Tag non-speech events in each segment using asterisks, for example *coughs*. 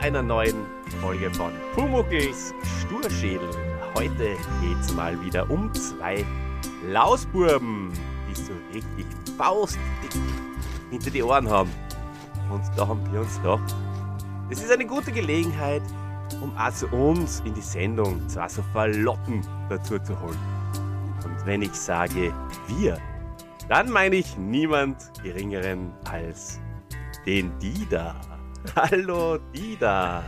einer neuen Folge von Pumuckls Sturschädel. Heute geht's mal wieder um zwei Lausburben, die so richtig faustdick hinter die Ohren haben. Und da haben wir uns gedacht, es ist eine gute Gelegenheit, um also uns in die Sendung zwar so Verlotten dazu zu holen. Und wenn ich sage wir, dann meine ich niemand geringeren als den Dida. *laughs* Hallo Dida.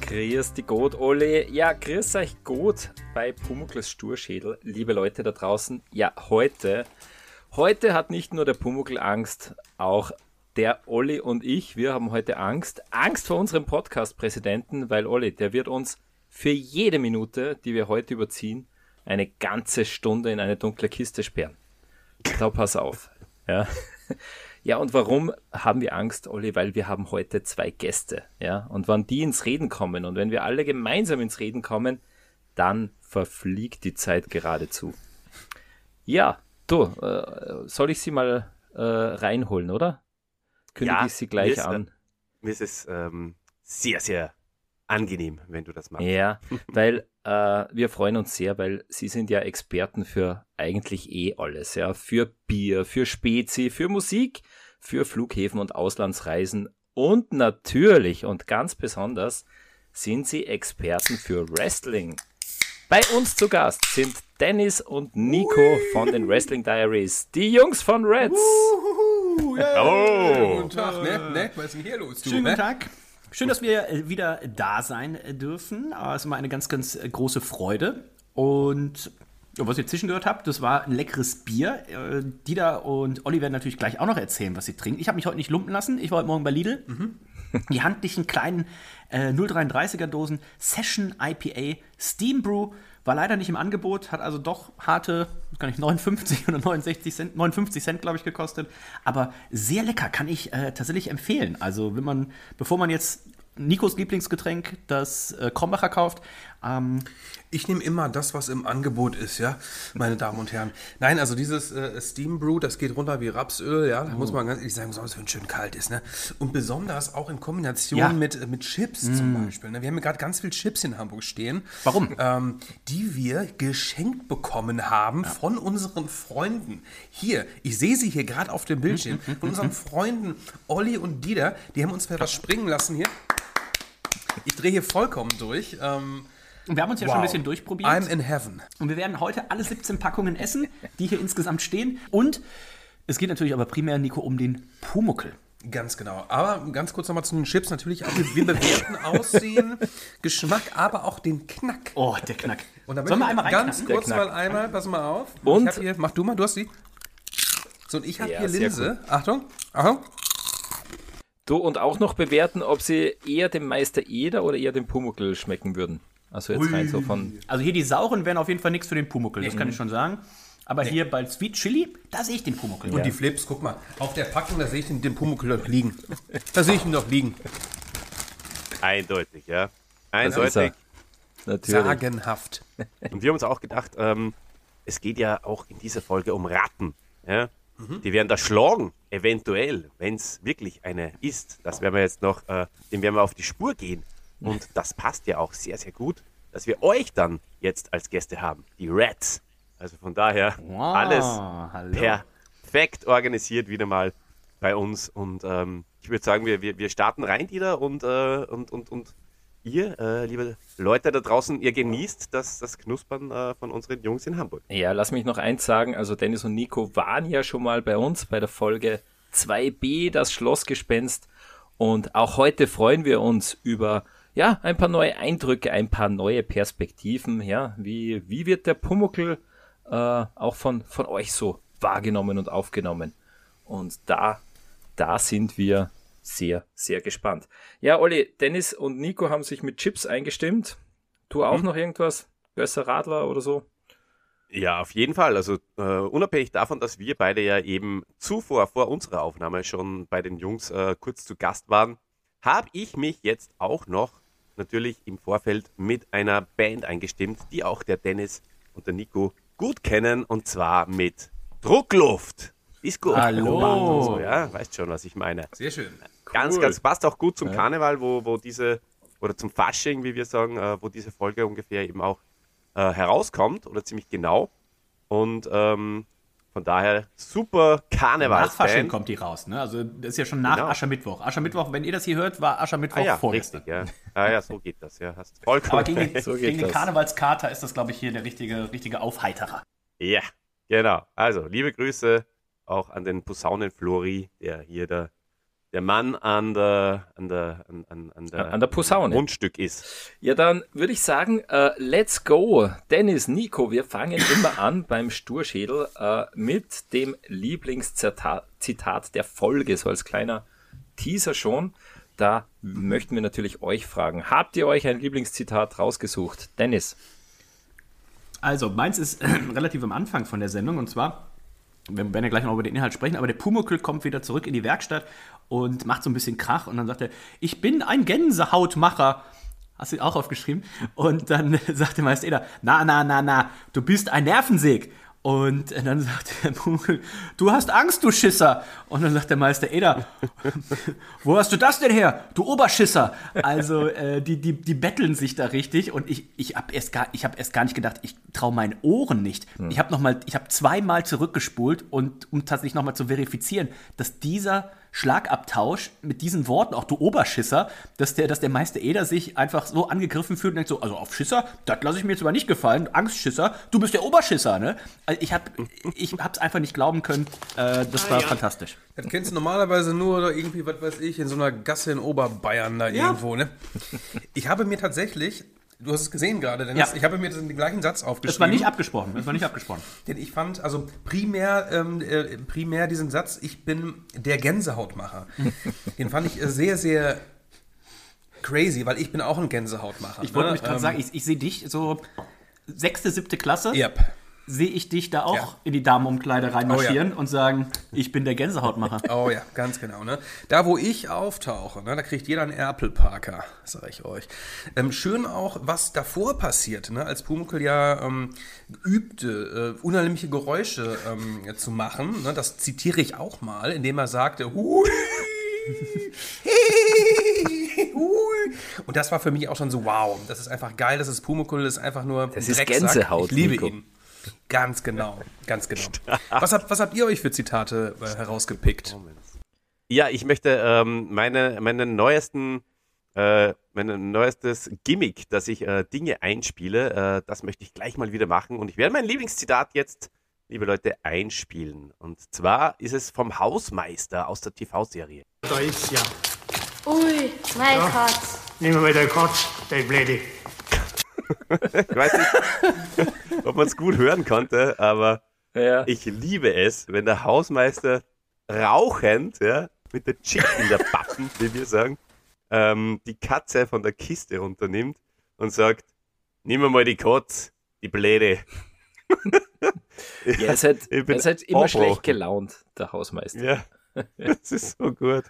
Grüß die Gott, Olli. Ja, grüß euch gut bei Pumuckls Sturschädel, liebe Leute da draußen. Ja, heute, heute hat nicht nur der Pumuckl Angst, auch der Olli und ich, wir haben heute Angst. Angst vor unserem Podcast-Präsidenten, weil Olli, der wird uns für jede Minute, die wir heute überziehen, eine ganze Stunde in eine dunkle Kiste sperren. Da pass auf. Ja. Ja, und warum haben wir Angst, Olli? Weil wir haben heute zwei Gäste, ja. Und wenn die ins Reden kommen und wenn wir alle gemeinsam ins Reden kommen, dann verfliegt die Zeit geradezu. Ja, du, äh, soll ich sie mal äh, reinholen, oder? Kündige Ja, ich sie gleich mir ist, an. Mir ist es ähm, sehr, sehr angenehm, wenn du das machst. Ja, *laughs* weil äh, wir freuen uns sehr, weil Sie sind ja Experten für eigentlich eh alles, ja, für Bier, für Spezi, für Musik, für Flughäfen und Auslandsreisen und natürlich und ganz besonders sind Sie Experten für Wrestling. Bei uns zu Gast sind Dennis und Nico von den Wrestling Diaries, die Jungs von Reds. Uhuhu, ja, Oh. Guten Tag, ne? ne? Was ist denn hier los, du? Schönen ne? guten Tag. Schön, dass wir äh, wieder da sein äh, dürfen. Äh, Es ist immer eine ganz, ganz äh, große Freude. Und was ihr zwischengehört habt, das war ein leckeres Bier. Dida und Olli werden natürlich gleich auch noch erzählen, was sie trinken. Ich habe mich heute nicht lumpen lassen. Ich war heute Morgen bei Lidl. Die handlichen kleinen äh, 0,33er Dosen Session IPA Steam Brew war leider nicht im Angebot, hat also doch harte, gar nicht 59 oder 69 Cent, 59 Cent glaube ich gekostet, aber sehr lecker, kann ich äh, tatsächlich empfehlen. Also wenn man, bevor man jetzt Nikos Lieblingsgetränk, das äh, Krombacher kauft, ähm, Ich nehme immer das, was im Angebot ist, ja, meine Damen und Herren. Nein, also dieses äh, Steam Brew, das geht runter wie Rapsöl, ja, da muss man ganz ehrlich sagen, besonders wenn es schön kalt ist, ne? Und besonders auch in Kombination Ja. mit, äh, mit Chips zum Beispiel. Ne? Wir haben hier gerade ganz viel Chips in Hamburg stehen. Warum? Ähm, die wir geschenkt bekommen haben von unseren Freunden. Hier, ich sehe sie hier gerade auf dem Bildschirm, von unseren Freunden Olli und Dieter. Die haben uns was springen lassen hier. Ich drehe hier vollkommen durch. Ähm, und wir haben uns ja schon ein bisschen durchprobiert. I'm in heaven. Und wir werden heute alle 17 Packungen essen, die hier insgesamt stehen. Und es geht natürlich aber primär, Nico, um den Pumuckel. Ganz genau. Aber ganz kurz nochmal zu den Chips. Natürlich auch, wir bewerten *laughs* Aussehen, Geschmack, aber auch den Knack. Oh, der Knack. Und da Sollen wir einmal Ganz reinknacken? kurz mal einmal, pass mal auf. Und? Ich hab hier, mach du mal, du hast die. So, und ich habe Ja, hier Linse. Achtung, Achtung. Du und auch noch bewerten, ob sie eher dem Meister Eder oder eher dem Pumuckl schmecken würden. Also jetzt rein so von Also hier die sauren wären auf jeden Fall nichts für den Pumuckel, das kann ich schon sagen. Aber hier bei Sweet Chili, da sehe ich den Pumuckel. Und die Flips, guck mal. Auf der Packung, da sehe ich den, den Pumuckl doch liegen. Da sehe ich ihn doch liegen. Eindeutig, ja. Eindeutig. Natürlich. Sagenhaft. Und wir haben uns auch gedacht, ähm, es geht ja auch in dieser Folge um Ratten. Ja? Die werden da schlagen, eventuell, wenn es wirklich eine ist. Das werden wir jetzt noch, äh, dem werden wir auf die Spur gehen. Und das passt ja auch sehr, sehr gut, dass wir euch dann jetzt als Gäste haben, die Reds. Also von daher Wow, alles hallo. perfekt organisiert wieder mal bei uns. Und ähm, ich würde sagen, wir, wir, wir starten rein, Dieter, und, äh, und, und, und ihr, äh, liebe Leute da draußen, ihr genießt das, das Knuspern äh, von unseren Jungs in Hamburg. Ja, lass mich noch eins sagen. Also Dennis und Nico waren ja schon mal bei uns bei der Folge 2b, das Schlossgespenst. Und auch heute freuen wir uns über ja, ein paar neue Eindrücke, ein paar neue Perspektiven. Ja, wie, wie wird der Pumuckel äh, auch von, von euch so wahrgenommen und aufgenommen? Und da, da sind wir sehr, sehr gespannt. Ja, Olli, Dennis und Nico haben sich mit Chips eingestimmt. Du auch noch irgendwas? Gösser Radler oder so? Ja, auf jeden Fall. Also äh, unabhängig davon, dass wir beide ja eben zuvor, vor unserer Aufnahme schon bei den Jungs äh, kurz zu Gast waren, habe ich mich jetzt auch noch natürlich im Vorfeld mit einer Band eingestimmt, die auch der Dennis und der Nico gut kennen, und zwar mit Druckluft. Disco. Hallo. Und So, ja, weißt schon, was ich meine. Sehr schön. Ganz, Cool. ganz passt auch gut zum Karneval, wo, wo diese, oder zum Fasching, wie wir sagen, äh, wo diese Folge ungefähr eben auch äh, herauskommt oder ziemlich genau. Und ähm, von daher super Nach Fasching kommt die raus, ne? Also das ist ja schon nach Genau. Aschermittwoch. Aschermittwoch, wenn ihr das hier hört, war Aschermittwoch Ah ja, vorgestern. richtig, ja. Ah ja, so geht das, ja. Hast vollkommen Aber gegen, recht. So geht gegen den. Karnevalskater ist das, glaube ich, hier der richtige, richtige Aufheiterer. Ja, genau. Also, liebe Grüße auch an den Posaunenflori, der hier der, der Mann an der, an der, an, an, an der, An der Posaune. Mundstück ist. Ja, dann würde ich sagen, äh, let's go. Dennis, Nico, wir fangen *coughs* immer an beim Sturschädel äh, mit dem Lieblingszitat Zitat der Folge, so als kleiner Teaser schon. Da möchten wir natürlich euch fragen. Habt ihr euch ein Lieblingszitat rausgesucht? Dennis. Also, meins ist *coughs* relativ am Anfang von der Sendung und zwar, wir werden ja gleich noch über den Inhalt sprechen, aber der Pumuckl kommt wieder zurück in die Werkstatt und macht so ein bisschen Krach und dann sagt er, ich bin ein Gänsehautmacher. Hast du auch aufgeschrieben? Und dann *laughs* sagt der Meister Eder, na, na, na, na, du bist ein Nervensäg. Und dann sagt *laughs* der Pumuckl, du hast Angst, du Schisser. Und dann sagt der Meister Eder, *laughs* wo hast du das denn her, du Oberschisser? Also äh, die, die, die betteln sich da richtig und ich, ich habe erst, gar- ich hab erst gar nicht gedacht, ich traue meinen Ohren nicht. Ich habe noch mal, ich habe zweimal zurückgespult und um tatsächlich nochmal zu verifizieren, dass dieser Schlagabtausch mit diesen Worten, auch du Oberschisser, dass der, dass der Meister Eder sich einfach so angegriffen fühlt und denkt so, also auf Schisser, das lasse ich mir jetzt aber nicht gefallen, Angstschisser, du bist der Oberschisser, ne? Also ich habe ich hab's einfach nicht glauben können, äh, das war fantastisch. Das kennst du normalerweise nur oder irgendwie, was weiß ich, in so einer Gasse in Oberbayern da irgendwo, ne? Ich habe mir tatsächlich, du hast es gesehen gerade, Dennis, Ja. ich habe mir den gleichen Satz aufgeschrieben. Das war nicht abgesprochen, das war nicht abgesprochen. Denn ich fand, also primär, ähm, äh, primär diesen Satz, ich bin der Gänsehautmacher. *laughs* den fand ich äh, sehr, sehr crazy, weil ich bin auch ein Gänsehautmacher. Ich wollte ne? mich gerade Ähm, sagen, ich, ich sehe dich so sechste, siebte Klasse, Yep. Sehe ich dich da auch Ja. in die Damenumkleide reinmarschieren und sagen, ich bin der Gänsehautmacher. Oh ja, ganz genau. Ne? Da, wo ich auftauche, ne, da kriegt jeder einen Erpelparker, sage ich euch. Ähm, schön auch, was davor passiert, ne? als Pumuckl ja ähm, übte, äh, unheimliche Geräusche ähm, zu machen. Ne? Das zitiere ich auch mal, indem er sagte, hui, hui. Und das war für mich auch schon so, wow, das ist einfach geil, das ist Pumuckl, das ist einfach nur Das ist Drecksack. Gänsehaut, Ich liebe Nico. ihn. Ganz genau, ganz genau. *laughs* Was habt, was habt ihr euch für Zitate äh, herausgepickt? Ja, ich möchte ähm, meine, meinen neuesten, äh, mein neuestes Gimmick, dass ich äh, Dinge einspiele, äh, das möchte ich gleich mal wieder machen. Und ich werde mein Lieblingszitat jetzt, liebe Leute, einspielen. Und zwar ist es vom Hausmeister aus der TV-Serie. Da ist ja. Ui, mein Gott. Nehmen wir mal den Katz, der Blöde. Ich weiß nicht, ob man es gut hören konnte, aber Ja. ich liebe es, wenn der Hausmeister rauchend, ja, mit der Chick in der Pappen, *laughs* wie wir sagen, ähm, die Katze von der Kiste runternimmt und sagt, nimm mal die Katz, die Bläde. Ja, ihr seid, *laughs* Ich bin ihr seid immer aufbrauchen. schlecht gelaunt, der Hausmeister. Ja, das ist so gut.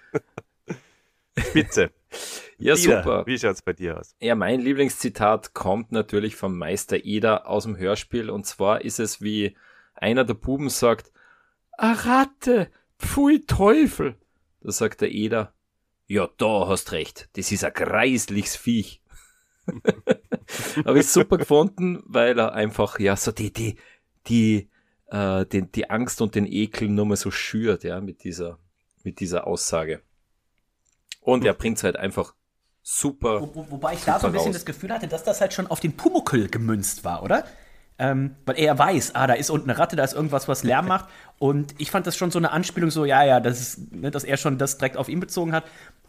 Spitze. Ja, Ida, super. Wie schaut's bei dir aus? Ja, mein Lieblingszitat kommt natürlich vom Meister Eder aus dem Hörspiel und zwar ist es wie einer der Buben sagt, a Ratte, pfui Teufel. Da sagt der Eder, ja, da hast recht, das ist ein greisliches Viech. *laughs* Habe ich super gefunden, weil er einfach, ja, so die, die, die, äh, den, die Angst und den Ekel nur mal so schürt, ja, mit dieser, mit dieser Aussage. Und er bringt's halt einfach super. Wo, wo, wobei ich da so ein bisschen raus. das Gefühl hatte, dass das halt schon auf den Pumuckel gemünzt war, oder? Ähm, weil er weiß, ah, da ist unten eine Ratte, da ist irgendwas, was Lärm *laughs* macht. Und ich fand das schon so eine Anspielung, so, ja, ja, das ist, ne, dass er schon das direkt auf ihn bezogen hat.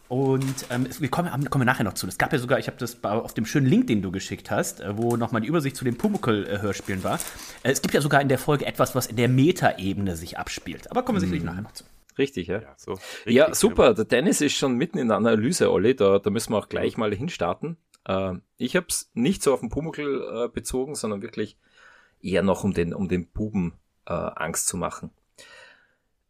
Und ähm, es- wir kommen, kommen wir nachher noch zu. Es gab ja sogar, ich habe das auf dem schönen Link, den du geschickt hast, äh, wo nochmal die Übersicht zu den Pumuckl-Hörspielen war. Äh, es gibt ja sogar in der Folge etwas, was in der Meta-Ebene sich abspielt. Aber kommen wir sicherlich nachher noch zu. Richtig, ja. Ja, so Ja, richtig, super. Der Dennis ist schon mitten in der Analyse, Olli. Da, da müssen wir auch gleich mal hinstarten. Äh, ich habe es nicht so auf den Pumuckl äh, bezogen, sondern wirklich eher noch um den, um den Buben äh, Angst zu machen.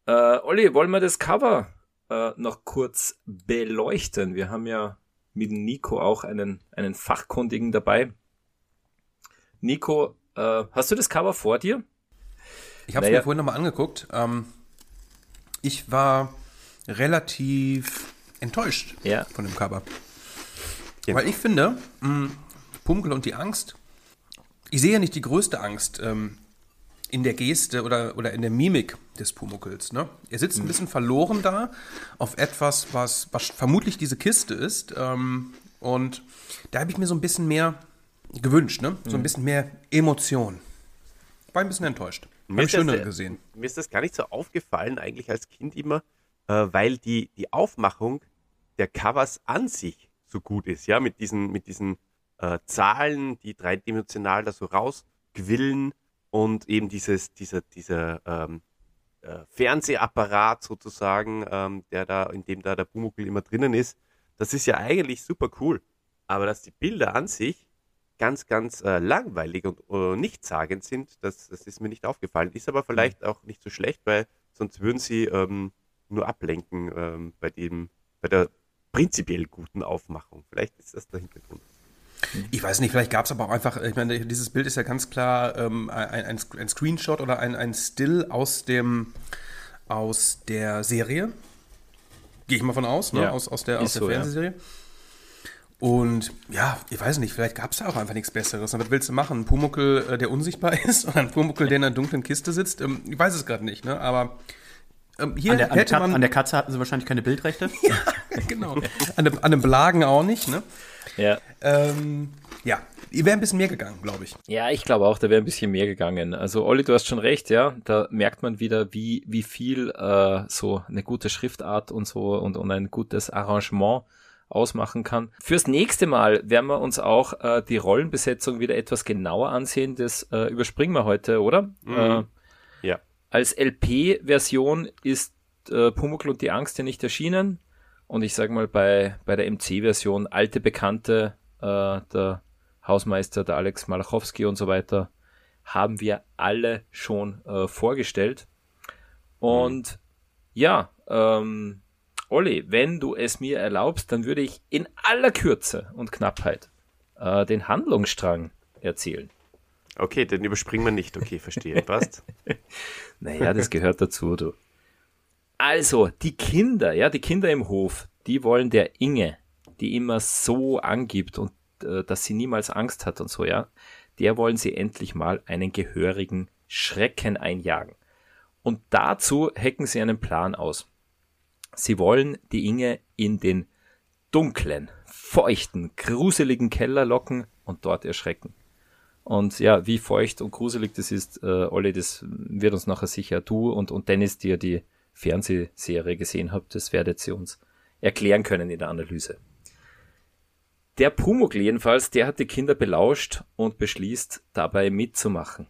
Äh, Olli, wollen wir das Cover äh, noch kurz beleuchten? Wir haben ja mit Nico auch einen, einen Fachkundigen dabei. Nico, äh, hast du das Cover vor dir? Ich habe es Naja. mir vorhin nochmal angeguckt. Ähm, ich war relativ enttäuscht Ja. von dem Cover. Ja. Weil ich finde, mh, Pumuckl und die Angst, ich sehe ja nicht die größte Angst ähm, in der Geste oder, oder in der Mimik des Pumuckls. Ne? Er sitzt ein bisschen verloren da auf etwas, was, was vermutlich diese Kiste ist. Ähm, und da habe ich mir so ein bisschen mehr gewünscht, ne? so ein bisschen mehr Emotion. War ein bisschen enttäuscht. Ich ist das schönere sehr- gesehen. Mir ist das gar nicht so aufgefallen, eigentlich als Kind immer, äh, weil die, die Aufmachung der Covers an sich so gut ist, ja, mit diesen, mit diesen äh, Zahlen, die dreidimensional da so rausquillen und eben dieses, dieser, dieser ähm, äh, Fernsehapparat sozusagen, ähm, der da, in dem da der Pumuckl immer drinnen ist, das ist ja eigentlich super cool. Aber dass die Bilder an sich ganz, ganz äh, langweilig und äh, nichtssagend sind, das, das ist mir nicht aufgefallen. Ist aber vielleicht auch nicht so schlecht, weil sonst würden sie ähm, nur ablenken ähm, bei dem, bei der prinzipiell guten Aufmachung. Vielleicht ist das der Hintergrund. Ich weiß nicht, vielleicht gab es aber auch einfach, ich meine, dieses Bild ist ja ganz klar ähm, ein, ein, ein Screenshot oder ein, ein Still aus dem aus der Serie. Gehe ich mal von aus, ne? Ja, aus, aus der, ist aus der so, ja. Und ja, ich weiß nicht, vielleicht gab es da auch einfach nichts Besseres. Und was willst du machen? Ein Pumuckel, äh, der unsichtbar *laughs* ist oder ein Pumuckel, der in einer dunklen Kiste sitzt? Ähm, ich weiß es gerade nicht, ne? Aber ähm, hier An der, an, der hätte Katze, man. an der Katze hatten sie wahrscheinlich keine Bildrechte. *laughs* genau. An, dem, an dem Blagen auch nicht, ne? Ja. Ähm, ja, wäre ein bisschen mehr gegangen, glaube ich. Ja, ich glaube auch, da wäre ein bisschen mehr gegangen. Also Olli, du hast schon recht, ja. Da merkt man wieder, wie, wie viel äh, so eine gute Schriftart und so und, und ein gutes Arrangement ausmachen kann. Fürs nächste Mal werden wir uns auch äh, die Rollenbesetzung wieder etwas genauer ansehen. Das äh, überspringen wir heute, oder? Äh, Ja. als LP-Version ist äh, Pumuckl und die Angst ja nicht erschienen. Und ich sage mal, bei, bei der MC-Version alte Bekannte, äh, der Hausmeister, der Alex Malachowski und so weiter, haben wir alle schon äh, vorgestellt. Und ja, ähm, Olli, wenn du es mir erlaubst, dann würde ich in aller Kürze und Knappheit äh, den Handlungsstrang erzählen. Okay, den überspringen wir nicht. Okay, verstehe. *laughs* Passt. Naja, das gehört dazu, du. Also, die Kinder, ja, die Kinder im Hof, die wollen der Inge, die immer so angibt und äh, dass sie niemals Angst hat und so, ja, der wollen sie endlich mal einen gehörigen Schrecken einjagen. Und dazu hecken sie einen Plan aus. Sie wollen die Inge in den dunklen, feuchten, gruseligen Keller locken und dort erschrecken. Und ja, wie feucht und gruselig das ist, äh, Olli, das wird uns nachher sicher du und, und Dennis, die ja die Fernsehserie gesehen habt, das werdet ihr uns erklären können in der Analyse. Der Pumuckl jedenfalls, der hat die Kinder belauscht und beschließt, dabei mitzumachen.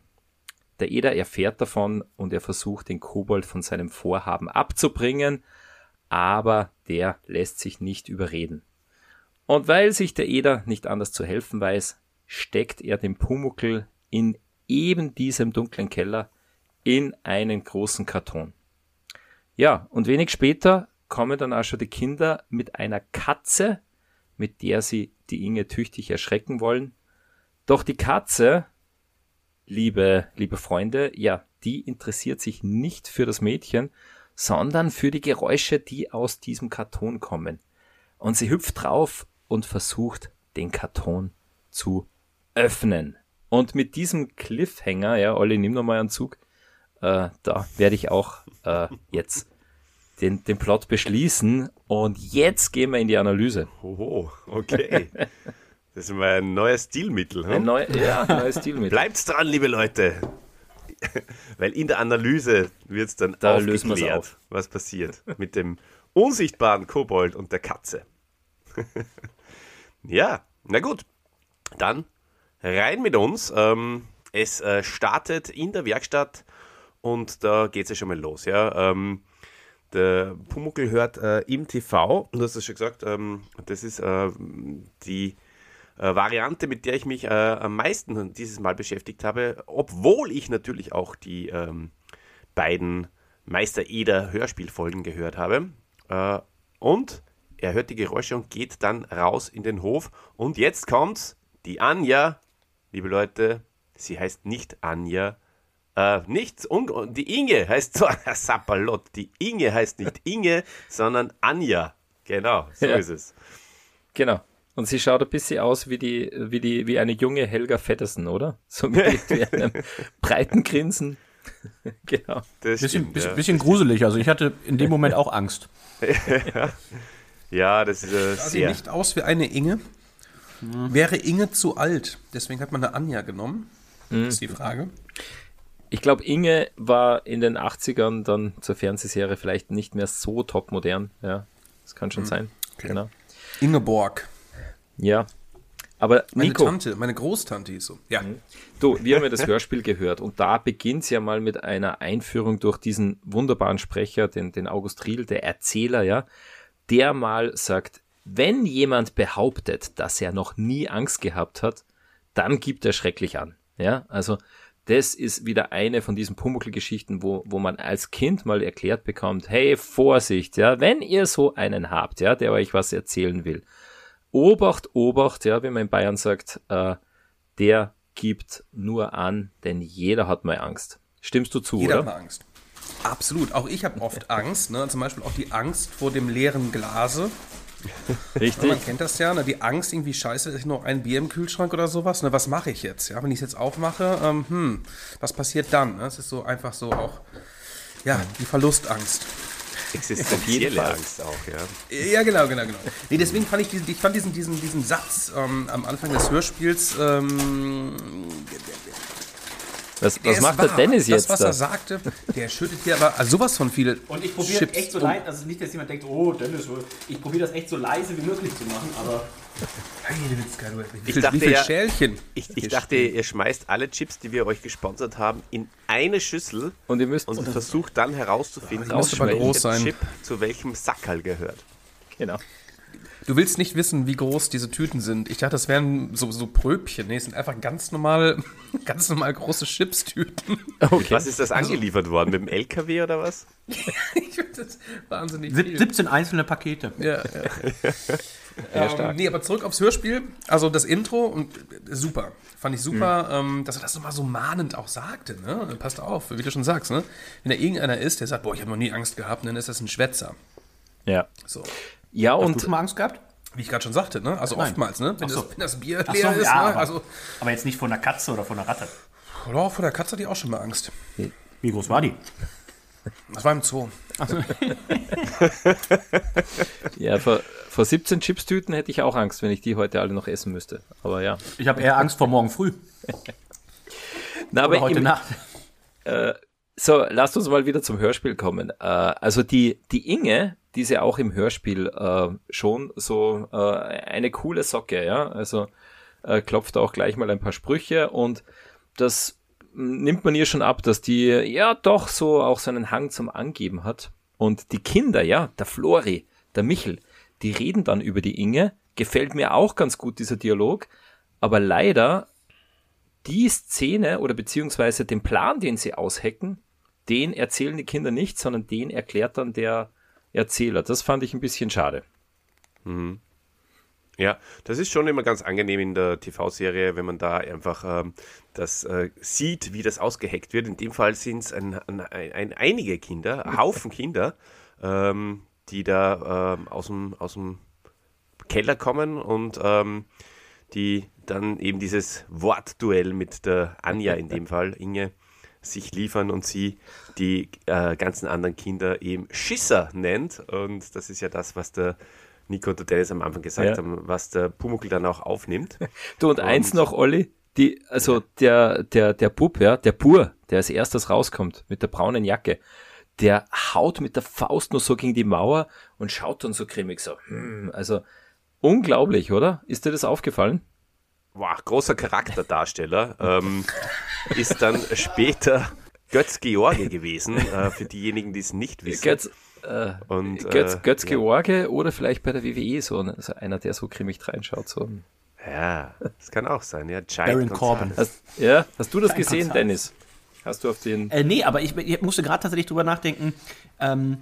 Der Eder erfährt davon und er versucht, den Kobold von seinem Vorhaben abzubringen, aber der lässt sich nicht überreden. Und weil sich der Eder nicht anders zu helfen weiß, steckt er den Pumuckl in eben diesem dunklen Keller in einen großen Karton. Ja, und wenig später kommen dann auch schon die Kinder mit einer Katze, mit der sie die Inge tüchtig erschrecken wollen. Doch die Katze, liebe, liebe Freunde, ja, die interessiert sich nicht für das Mädchen, sondern für die Geräusche, die aus diesem Karton kommen. Und sie hüpft drauf und versucht, den Karton zu öffnen. Und mit diesem Cliffhanger, ja, Olli, nimm noch mal einen Zug, äh, da werde ich auch äh, jetzt den, den Plot beschließen. Und jetzt gehen wir in die Analyse. Oho, okay. Das ist mal ein neues Stilmittel. Ein Hm? neu, ja, neues Stilmittel. Bleibt's dran, liebe Leute. *laughs* Weil in der Analyse wird es dann Da aufgeklärt, auf. was passiert mit dem unsichtbaren Kobold und der Katze. *laughs* ja, na gut. Dann rein mit uns. Ähm, es äh, startet in der Werkstatt und da geht es ja schon mal los. Ja? Ähm, der Pumuckl hört äh, im TV, du hast es schon gesagt, ähm, das ist äh, die äh, Variante, mit der ich mich äh, am meisten dieses Mal beschäftigt habe, obwohl ich natürlich auch die ähm, beiden Meister Eder Hörspielfolgen gehört habe. Äh, und er hört die Geräusche und geht dann raus in den Hof. Und jetzt kommt die Anja, liebe Leute, sie heißt nicht Anja, äh, nichts, un die Inge heißt so, *laughs* Sapperlot, die Inge heißt nicht Inge, sondern Anja? Genau, so Ja. ist es. Genau. Und sie schaut ein bisschen aus wie die, wie die, wie eine junge Helga Feddersen, oder? So mit, mit einem *laughs* breiten Grinsen. *laughs* genau. Das Bisschen, stimmt, bisschen, ja. bisschen gruselig. Also ich hatte in dem Moment auch Angst. *laughs* ja, das ist äh, Sah sie nicht aus wie eine Inge? Wäre Inge zu alt? Deswegen hat man eine Anja genommen. Das ist die Frage. Ich glaube, Inge war in den 80ern dann zur Fernsehserie vielleicht nicht mehr so top modern. Ja, das kann schon sein. Genau. Ingeborg. Ja. Aber Meine Nico, Tante, meine Großtante hieß so. Ja. du, wir haben ja das Hörspiel gehört und da beginnt es ja mal mit einer Einführung durch diesen wunderbaren Sprecher, den, den August Riel, der Erzähler, ja, der mal sagt, wenn jemand behauptet, dass er noch nie Angst gehabt hat, dann gibt er schrecklich an. Ja, also das ist wieder eine von diesen Pumuckl-Geschichten, wo, wo man als Kind mal erklärt bekommt, hey, Vorsicht, ja, wenn ihr so einen habt, ja, der euch was erzählen will, Obacht, Obacht, ja, wie man in Bayern sagt, äh, der gibt nur an, denn jeder hat mal Angst. Stimmst du zu, Jeder hat oder? mal Angst. Absolut. Auch ich habe oft Angst. Ne? Zum Beispiel auch die Angst vor dem leeren Glase. *laughs* Richtig. Man kennt das ja, ne? die Angst irgendwie, scheiße, ist noch ein Bier im Kühlschrank oder sowas. Ne? Was mache ich jetzt? Ja, wenn ich es jetzt aufmache, ähm, hm, was passiert dann? Ne? Es ist so einfach so auch, ja, die Verlustangst. Existenzielle. Angst auch, ja. Ja, genau, genau, genau. Nee, deswegen fand ich diesen, ich fand diesen, diesen, diesen Satz ähm, am Anfang des Hörspiels, ähm, Was, was macht der. Dennis jetzt Das, was da? er sagte, der schüttet hier aber also sowas von viel Und ich probiere echt so leid, also nicht, dass jemand denkt, oh, Dennis, ich probiere das echt so leise wie möglich zu machen, aber Ich dachte wie ja- Schälchen? Ich, ich dachte, ihr schmeißt alle Chips, die wir euch gesponsert haben, in eine Schüssel Und ihr müsst und versucht dann herauszufinden, welcher groß sein. Chip zu welchem Sackerl gehört. genau. Du willst nicht wissen, wie groß diese Tüten sind. Ich dachte, das wären so, so Pröbchen. Nee, es sind einfach ganz normal, *laughs* ganz normal große Chipstüten. Mit Was ist das angeliefert worden? Mit dem LKW oder was? *laughs* ich finde das wahnsinnig sieb- viel. 17 einzelne Pakete. Ja, ja. *laughs* ähm, nee, aber zurück aufs Hörspiel. Also das Intro und äh, super. Fand ich super, ähm, dass er das nochmal so mahnend auch sagte. Ne? Passt auf, wie du schon sagst. Ne? Wenn da irgendeiner ist, der sagt, boah, ich habe noch nie Angst gehabt, dann ist das ein Schwätzer. Ja. So. Ja, Hast du und schon mal Angst gehabt? Wie ich gerade schon sagte, ne? Also Nein. oftmals, ne? Wenn, so. das, wenn das Bier leer so, ist, ja, ne? aber- Also, Aber jetzt nicht vor einer Katze oder vor einer Ratte. oh, vor der Katze hatte ich auch schon mal Angst. Wie groß war die? Das war im Zoo. *laughs* ja, vor, vor 17 Chipstüten hätte ich auch Angst, wenn ich die heute alle noch essen müsste. Aber ja. Ich habe eher Angst vor morgen früh *laughs* Na, oder aber heute im, Nacht. So, lasst uns mal wieder zum Hörspiel kommen. Äh, also die, die Inge, die ist ja auch im Hörspiel äh, schon so äh, eine coole Socke, ja. Also äh, klopft auch gleich mal ein paar Sprüche und das nimmt man ihr schon ab, dass die ja doch so auch so einen Hang zum Angeben hat. Und die Kinder, ja, der Flori, der Michel, die reden dann über die Inge. Gefällt mir auch ganz gut dieser Dialog. Aber leider die Szene oder beziehungsweise den Plan, den sie aushecken, den erzählen die Kinder nicht, sondern den erklärt dann der Erzähler. Das fand ich ein bisschen schade. Ja, das ist schon immer ganz angenehm in der TV-Serie, wenn man da einfach ähm, das äh, sieht, wie das ausgeheckt wird. In dem Fall sind es ein, ein, ein, einige Kinder, ein *laughs* Haufen Kinder, ähm, die da ähm, aus, dem, aus dem Keller kommen und ähm, die dann eben dieses Wortduell mit der Anja in dem *laughs* Fall, Inge, sich liefern und sie die äh, ganzen anderen Kinder eben Schisser nennt. Und das ist ja das, was der Nico und der Dennis am Anfang gesagt Ja. haben, was der Pumuckl dann auch aufnimmt. *laughs* Du und, eins noch, Olli, die, also der, der, der Bub, ja, der Bur, der als erstes rauskommt mit der braunen Jacke, der haut mit der Faust nur so gegen die Mauer und schaut dann so grimmig so, hm, also unglaublich, oder? Ist dir das aufgefallen? Wow, großer Charakterdarsteller. ähm, ist dann später Götz George gewesen, äh, für diejenigen, die es nicht wissen. Götz, äh, und, Götz, äh, Götz ja. George oder vielleicht bei der WWE so, ne? so einer, der so grimmig reinschaut. So. Ja, das kann auch sein. Ja, Giant Baron. Corbin. Hast, ja, hast du das Kein gesehen, Konzert. Dennis? Hast du auf den. Äh, nee, aber ich, ich musste gerade tatsächlich drüber nachdenken. Ähm,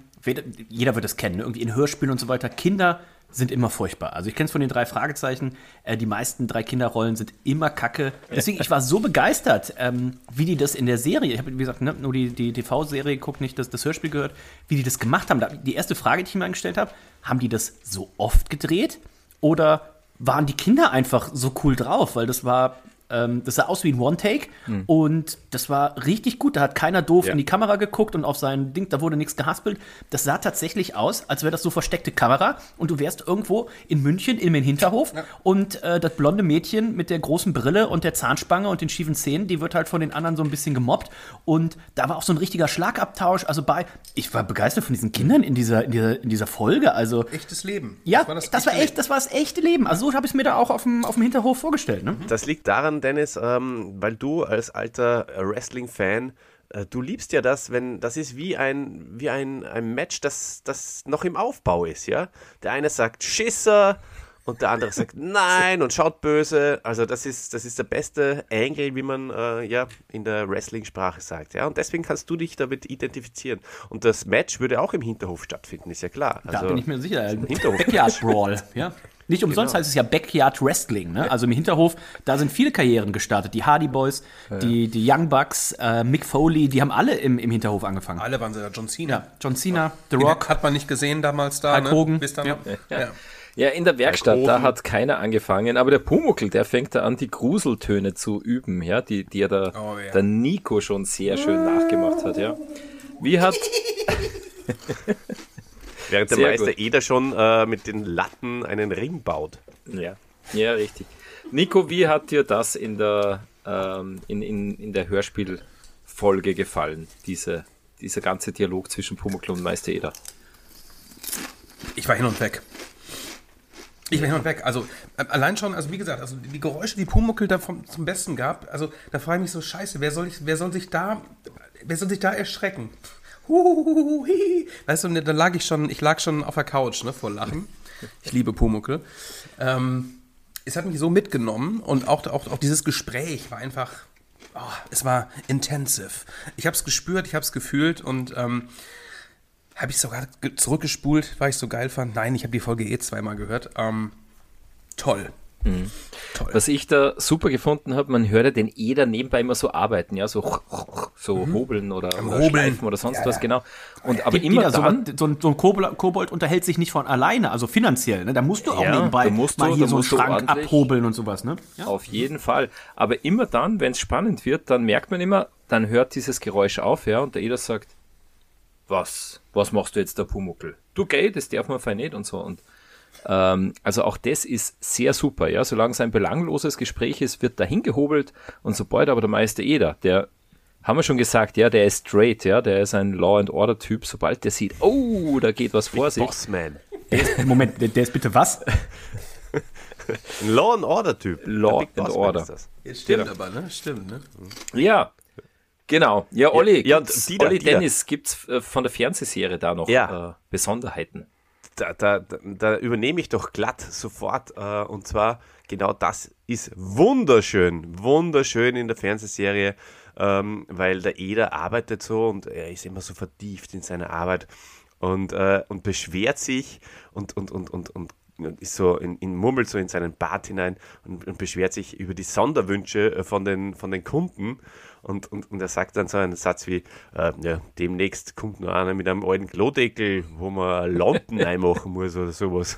jeder wird es kennen, ne? irgendwie in Hörspielen und so weiter. Kinder sind immer furchtbar. Also ich kenne es von den drei Fragezeichen. Äh, die meisten drei Kinderrollen sind immer kacke. Deswegen, ich war so begeistert, ähm, wie die das in der Serie, ich habe wie gesagt ne, nur die, die TV-Serie geguckt, nicht das, das Hörspiel gehört, wie die das gemacht haben. Die erste Frage, die ich mir angestellt habe, haben die das so oft gedreht? Oder waren die Kinder einfach so cool drauf? Weil das war ähm, das sah aus wie ein One-Take und das war richtig gut. Da hat keiner doof Ja. in die Kamera geguckt und auf sein Ding, da wurde nichts gehaspelt. Das sah tatsächlich aus, als wäre das so versteckte Kamera und du wärst irgendwo in München in den Hinterhof und äh, das blonde Mädchen mit der großen Brille und der Zahnspange und den schiefen Zähnen, die wird halt von den anderen so ein bisschen gemobbt und da war auch so ein richtiger Schlagabtausch. Also bei, ich war begeistert von diesen Kindern in dieser, in dieser, in dieser Folge. Also Echtes Leben. ja, das war, echte echt, das war das echte Leben. Also so habe ich es mir da auch auf dem, auf dem Hinterhof vorgestellt. Ne? Das liegt daran, Dennis, ähm, weil du als alter äh, Wrestling-Fan, äh, du liebst ja das, wenn das ist wie ein, wie ein, ein Match, das, das noch im Aufbau ist, ja. Der eine sagt Schisser und der andere sagt *laughs* Nein und schaut böse. Also das ist, das ist der beste Angle, wie man äh, ja in der Wrestling-Sprache sagt, ja. Und deswegen kannst du dich damit identifizieren. Und das Match würde auch im Hinterhof stattfinden, ist ja klar. Da Also, bin ich mir sicher. Hinterhof. Backyard Brawl, ja. *laughs* Nicht umsonst heißt es ja Backyard Wrestling. Ne? Also im Hinterhof, da sind viele Karrieren gestartet. Die Hardy Boys, die, die Young Bucks, äh, Mick Foley, die haben alle im, im Hinterhof angefangen. Alle waren sie da. John Cena. Ja, John Cena, The Rock. Hat man nicht gesehen damals da. Hulk ne? Hogan. Bis dann. Ja. Ja. Ja, in der Werkstatt, da hat keiner angefangen, aber der Pumuckel, der fängt da an, die Gruseltöne zu üben, ja, die, die ja der, Oh, ja. der Nico schon sehr schön nachgemacht hat, ja. Wie hat, *laughs* Während der Meister gut. Eder schon äh, mit den Latten einen Ring baut. ja, ja, richtig. Nico, wie hat dir das in der, ähm, in, in, in der Hörspielfolge gefallen, diese, dieser ganze Dialog zwischen Pumuckl und Meister Eder? Ich war hin und weg. Ich war hin und weg. Also äh, allein schon, also wie gesagt, also die Geräusche, die Pumuckel da vom, zum Besten gab, also da frage ich mich so, scheiße, wer soll, ich, wer soll sich da, wer soll sich da erschrecken? Weißt du, ne, da lag ich schon, ich lag schon auf der Couch, ne, vor Lachen. Ich liebe Pumuckel. Ähm, es hat mich so mitgenommen und auch, auch, auch dieses Gespräch war einfach, oh, es war intensive. Ich habe es gespürt, ich habe es gefühlt und ähm, habe ich sogar ge- zurückgespult, weil ich so geil fand. Nein, ich habe die Folge eh zweimal gehört. Ähm, toll. Toll. Was ich da super gefunden habe, man hört ja den Eder nebenbei immer so arbeiten, ja, so, so hobeln oder, oder Hobeln. schleifen oder sonst Ja, was, genau. Und aber Die- immer die dann, so, ein- so ein Kobold, unterhält sich nicht von alleine, also finanziell. Ne? Da musst du auch Ja, nebenbei musst du- mal hier so einen Schrank abhobeln und sowas. Ne? Ja. Auf jeden Fall. Aber immer dann, wenn es spannend wird, dann merkt man immer, dann hört dieses Geräusch auf, ja, und der Eder sagt, was, was machst du jetzt da, Pumuckel? Du geh, das darf man fein nicht und so. Und ähm, also auch das ist sehr super, ja. Solange es ein belangloses Gespräch ist, wird dahin gehobelt und sobald aber der Meister Eder, der haben wir schon gesagt, ja, der ist straight, ja, der ist ein Law and Order Typ. Sobald der sieht, oh, da geht was vor sich, Bossman. Moment, der, der ist bitte was? Ein Law and Order Typ. Law and Bossman Order. ist das. Jetzt stimmt aber, ne? Stimmt, ne? Ja, genau. Ja, Olli, ja, Dieter, Olli Dieter. Dennis, gibt's äh, von der Fernsehserie da noch Ja. äh, Besonderheiten? Da, da, da, übernehme ich doch glatt sofort. Äh, und zwar, genau das ist wunderschön. Wunderschön in der Fernsehserie, ähm, weil der Eder arbeitet so und er ist immer so vertieft in seine Arbeit und, äh, und beschwert sich und, und, und, und, und ist so in, in murmelt so in seinen Bart hinein und, und beschwert sich über die Sonderwünsche äh, von den, von den Kunden und, und, und er sagt dann so einen Satz wie, äh, ja, demnächst kommt noch einer mit einem alten Klodeckel, wo man Lampen *laughs* reinmachen muss oder sowas.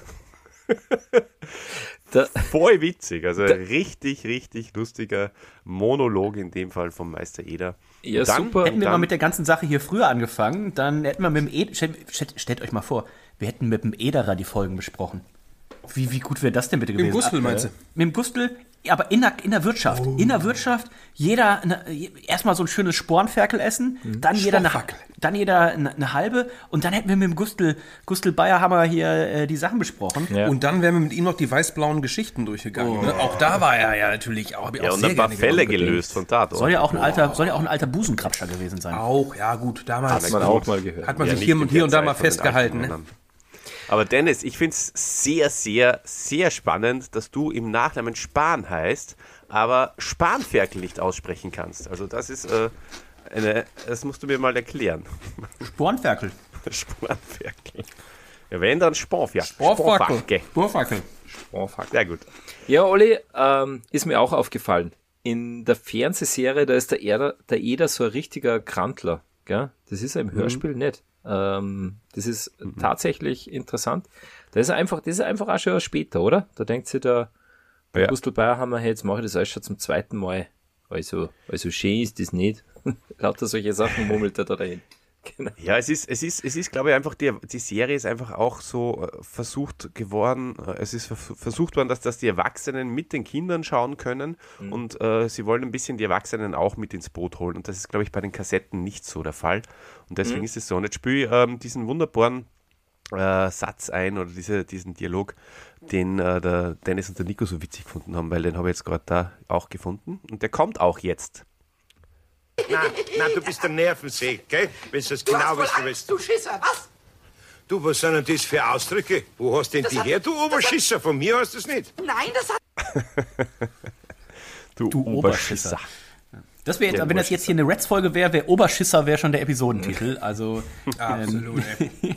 Da, *laughs* Voll witzig, also richtig, richtig lustiger Monolog in dem Fall vom Meister Eder. Ja, dann, super. Hätten wir dann, mal mit der ganzen Sache hier früher angefangen, dann hätten wir mit dem Eder, stellt, stellt, stellt euch mal vor, wir hätten mit dem Ederer die Folgen besprochen. Wie, wie gut wäre das denn bitte gewesen? Im Gustl Äh, meinst du? Mit dem Gustl, ja, aber in der, in der Wirtschaft. In der Wirtschaft, jeder eine, erstmal so ein schönes Spornferkel essen, dann jeder eine, dann jeder eine, eine halbe und dann hätten wir mit dem Gustl, Gustl Bayerhammer hier äh, die Sachen besprochen. Ja. Und dann wären wir mit ihm noch die weiß-blauen Geschichten durchgegangen. Ne? Auch da war er ja natürlich auch. ja, auch und ein paar Fälle gelöst von Tatort. Soll ja auch ein alter, soll ja auch ein alter Busenkrabscher gewesen sein. Auch, ja gut, damals Hat man auch mal gehört. hat man Ja, sich hier und hier und da mal festgehalten. alten Ne? Aber Dennis, ich finde es sehr, sehr, sehr spannend, dass du im Nachnamen Spahn heißt, aber Spanferkel nicht aussprechen kannst. Also das ist äh, eine, das musst du mir mal erklären. *laughs* Spornferkel. Spanferkel. Ja, wenn, dann Sporf, ja. Sporfackel. Sporfacke. Sporfackel. Oh, fuck. Sehr gut. Ja, Olli, ähm, ist mir auch aufgefallen. In der Fernsehserie, da ist der Eder, der Eder so ein richtiger Krantler. Gell? Das ist er Mhm. im Hörspiel nicht. Ähm, das ist tatsächlich interessant. Das ist einfach, das ist einfach auch schon später, oder? Da denkt sich der ja. Gustl Bayerhammer, hey, jetzt mache ich das alles schon zum zweiten Mal. Also, also schön ist das nicht. *laughs* Lauter solche Sachen murmelt er da dahin. *laughs* Genau. Ja, es ist, es ist, es ist, glaube ich, einfach, die, die Serie ist einfach auch so äh, versucht geworden, äh, es ist vers- versucht worden, dass, dass die Erwachsenen mit den Kindern schauen können und äh, sie wollen ein bisschen die Erwachsenen auch mit ins Boot holen und das ist, glaube ich, bei den Kassetten nicht so der Fall und deswegen ist es so. Und jetzt spiele ich ähm, diesen wunderbaren äh, Satz ein oder diese, diesen Dialog, den äh, der Dennis und der Nico so witzig gefunden haben, weil den habe ich jetzt gerade da auch gefunden und der kommt auch jetzt. Na, na, du bist der Nervensäge, gell? Wenn du das genau wissen willst. Du Schisser, was? Du, was sind denn das für Ausdrücke? Wo hast denn die hat- her, du Oberschisser? Von mir hast du es nicht. Nein, das hat. Du, Oberschisser. Das wäre, Der wenn das jetzt hier eine Reds-Folge wäre, wäre Oberschisser wäre schon der Episodentitel. *laughs* Also Absolut, ey.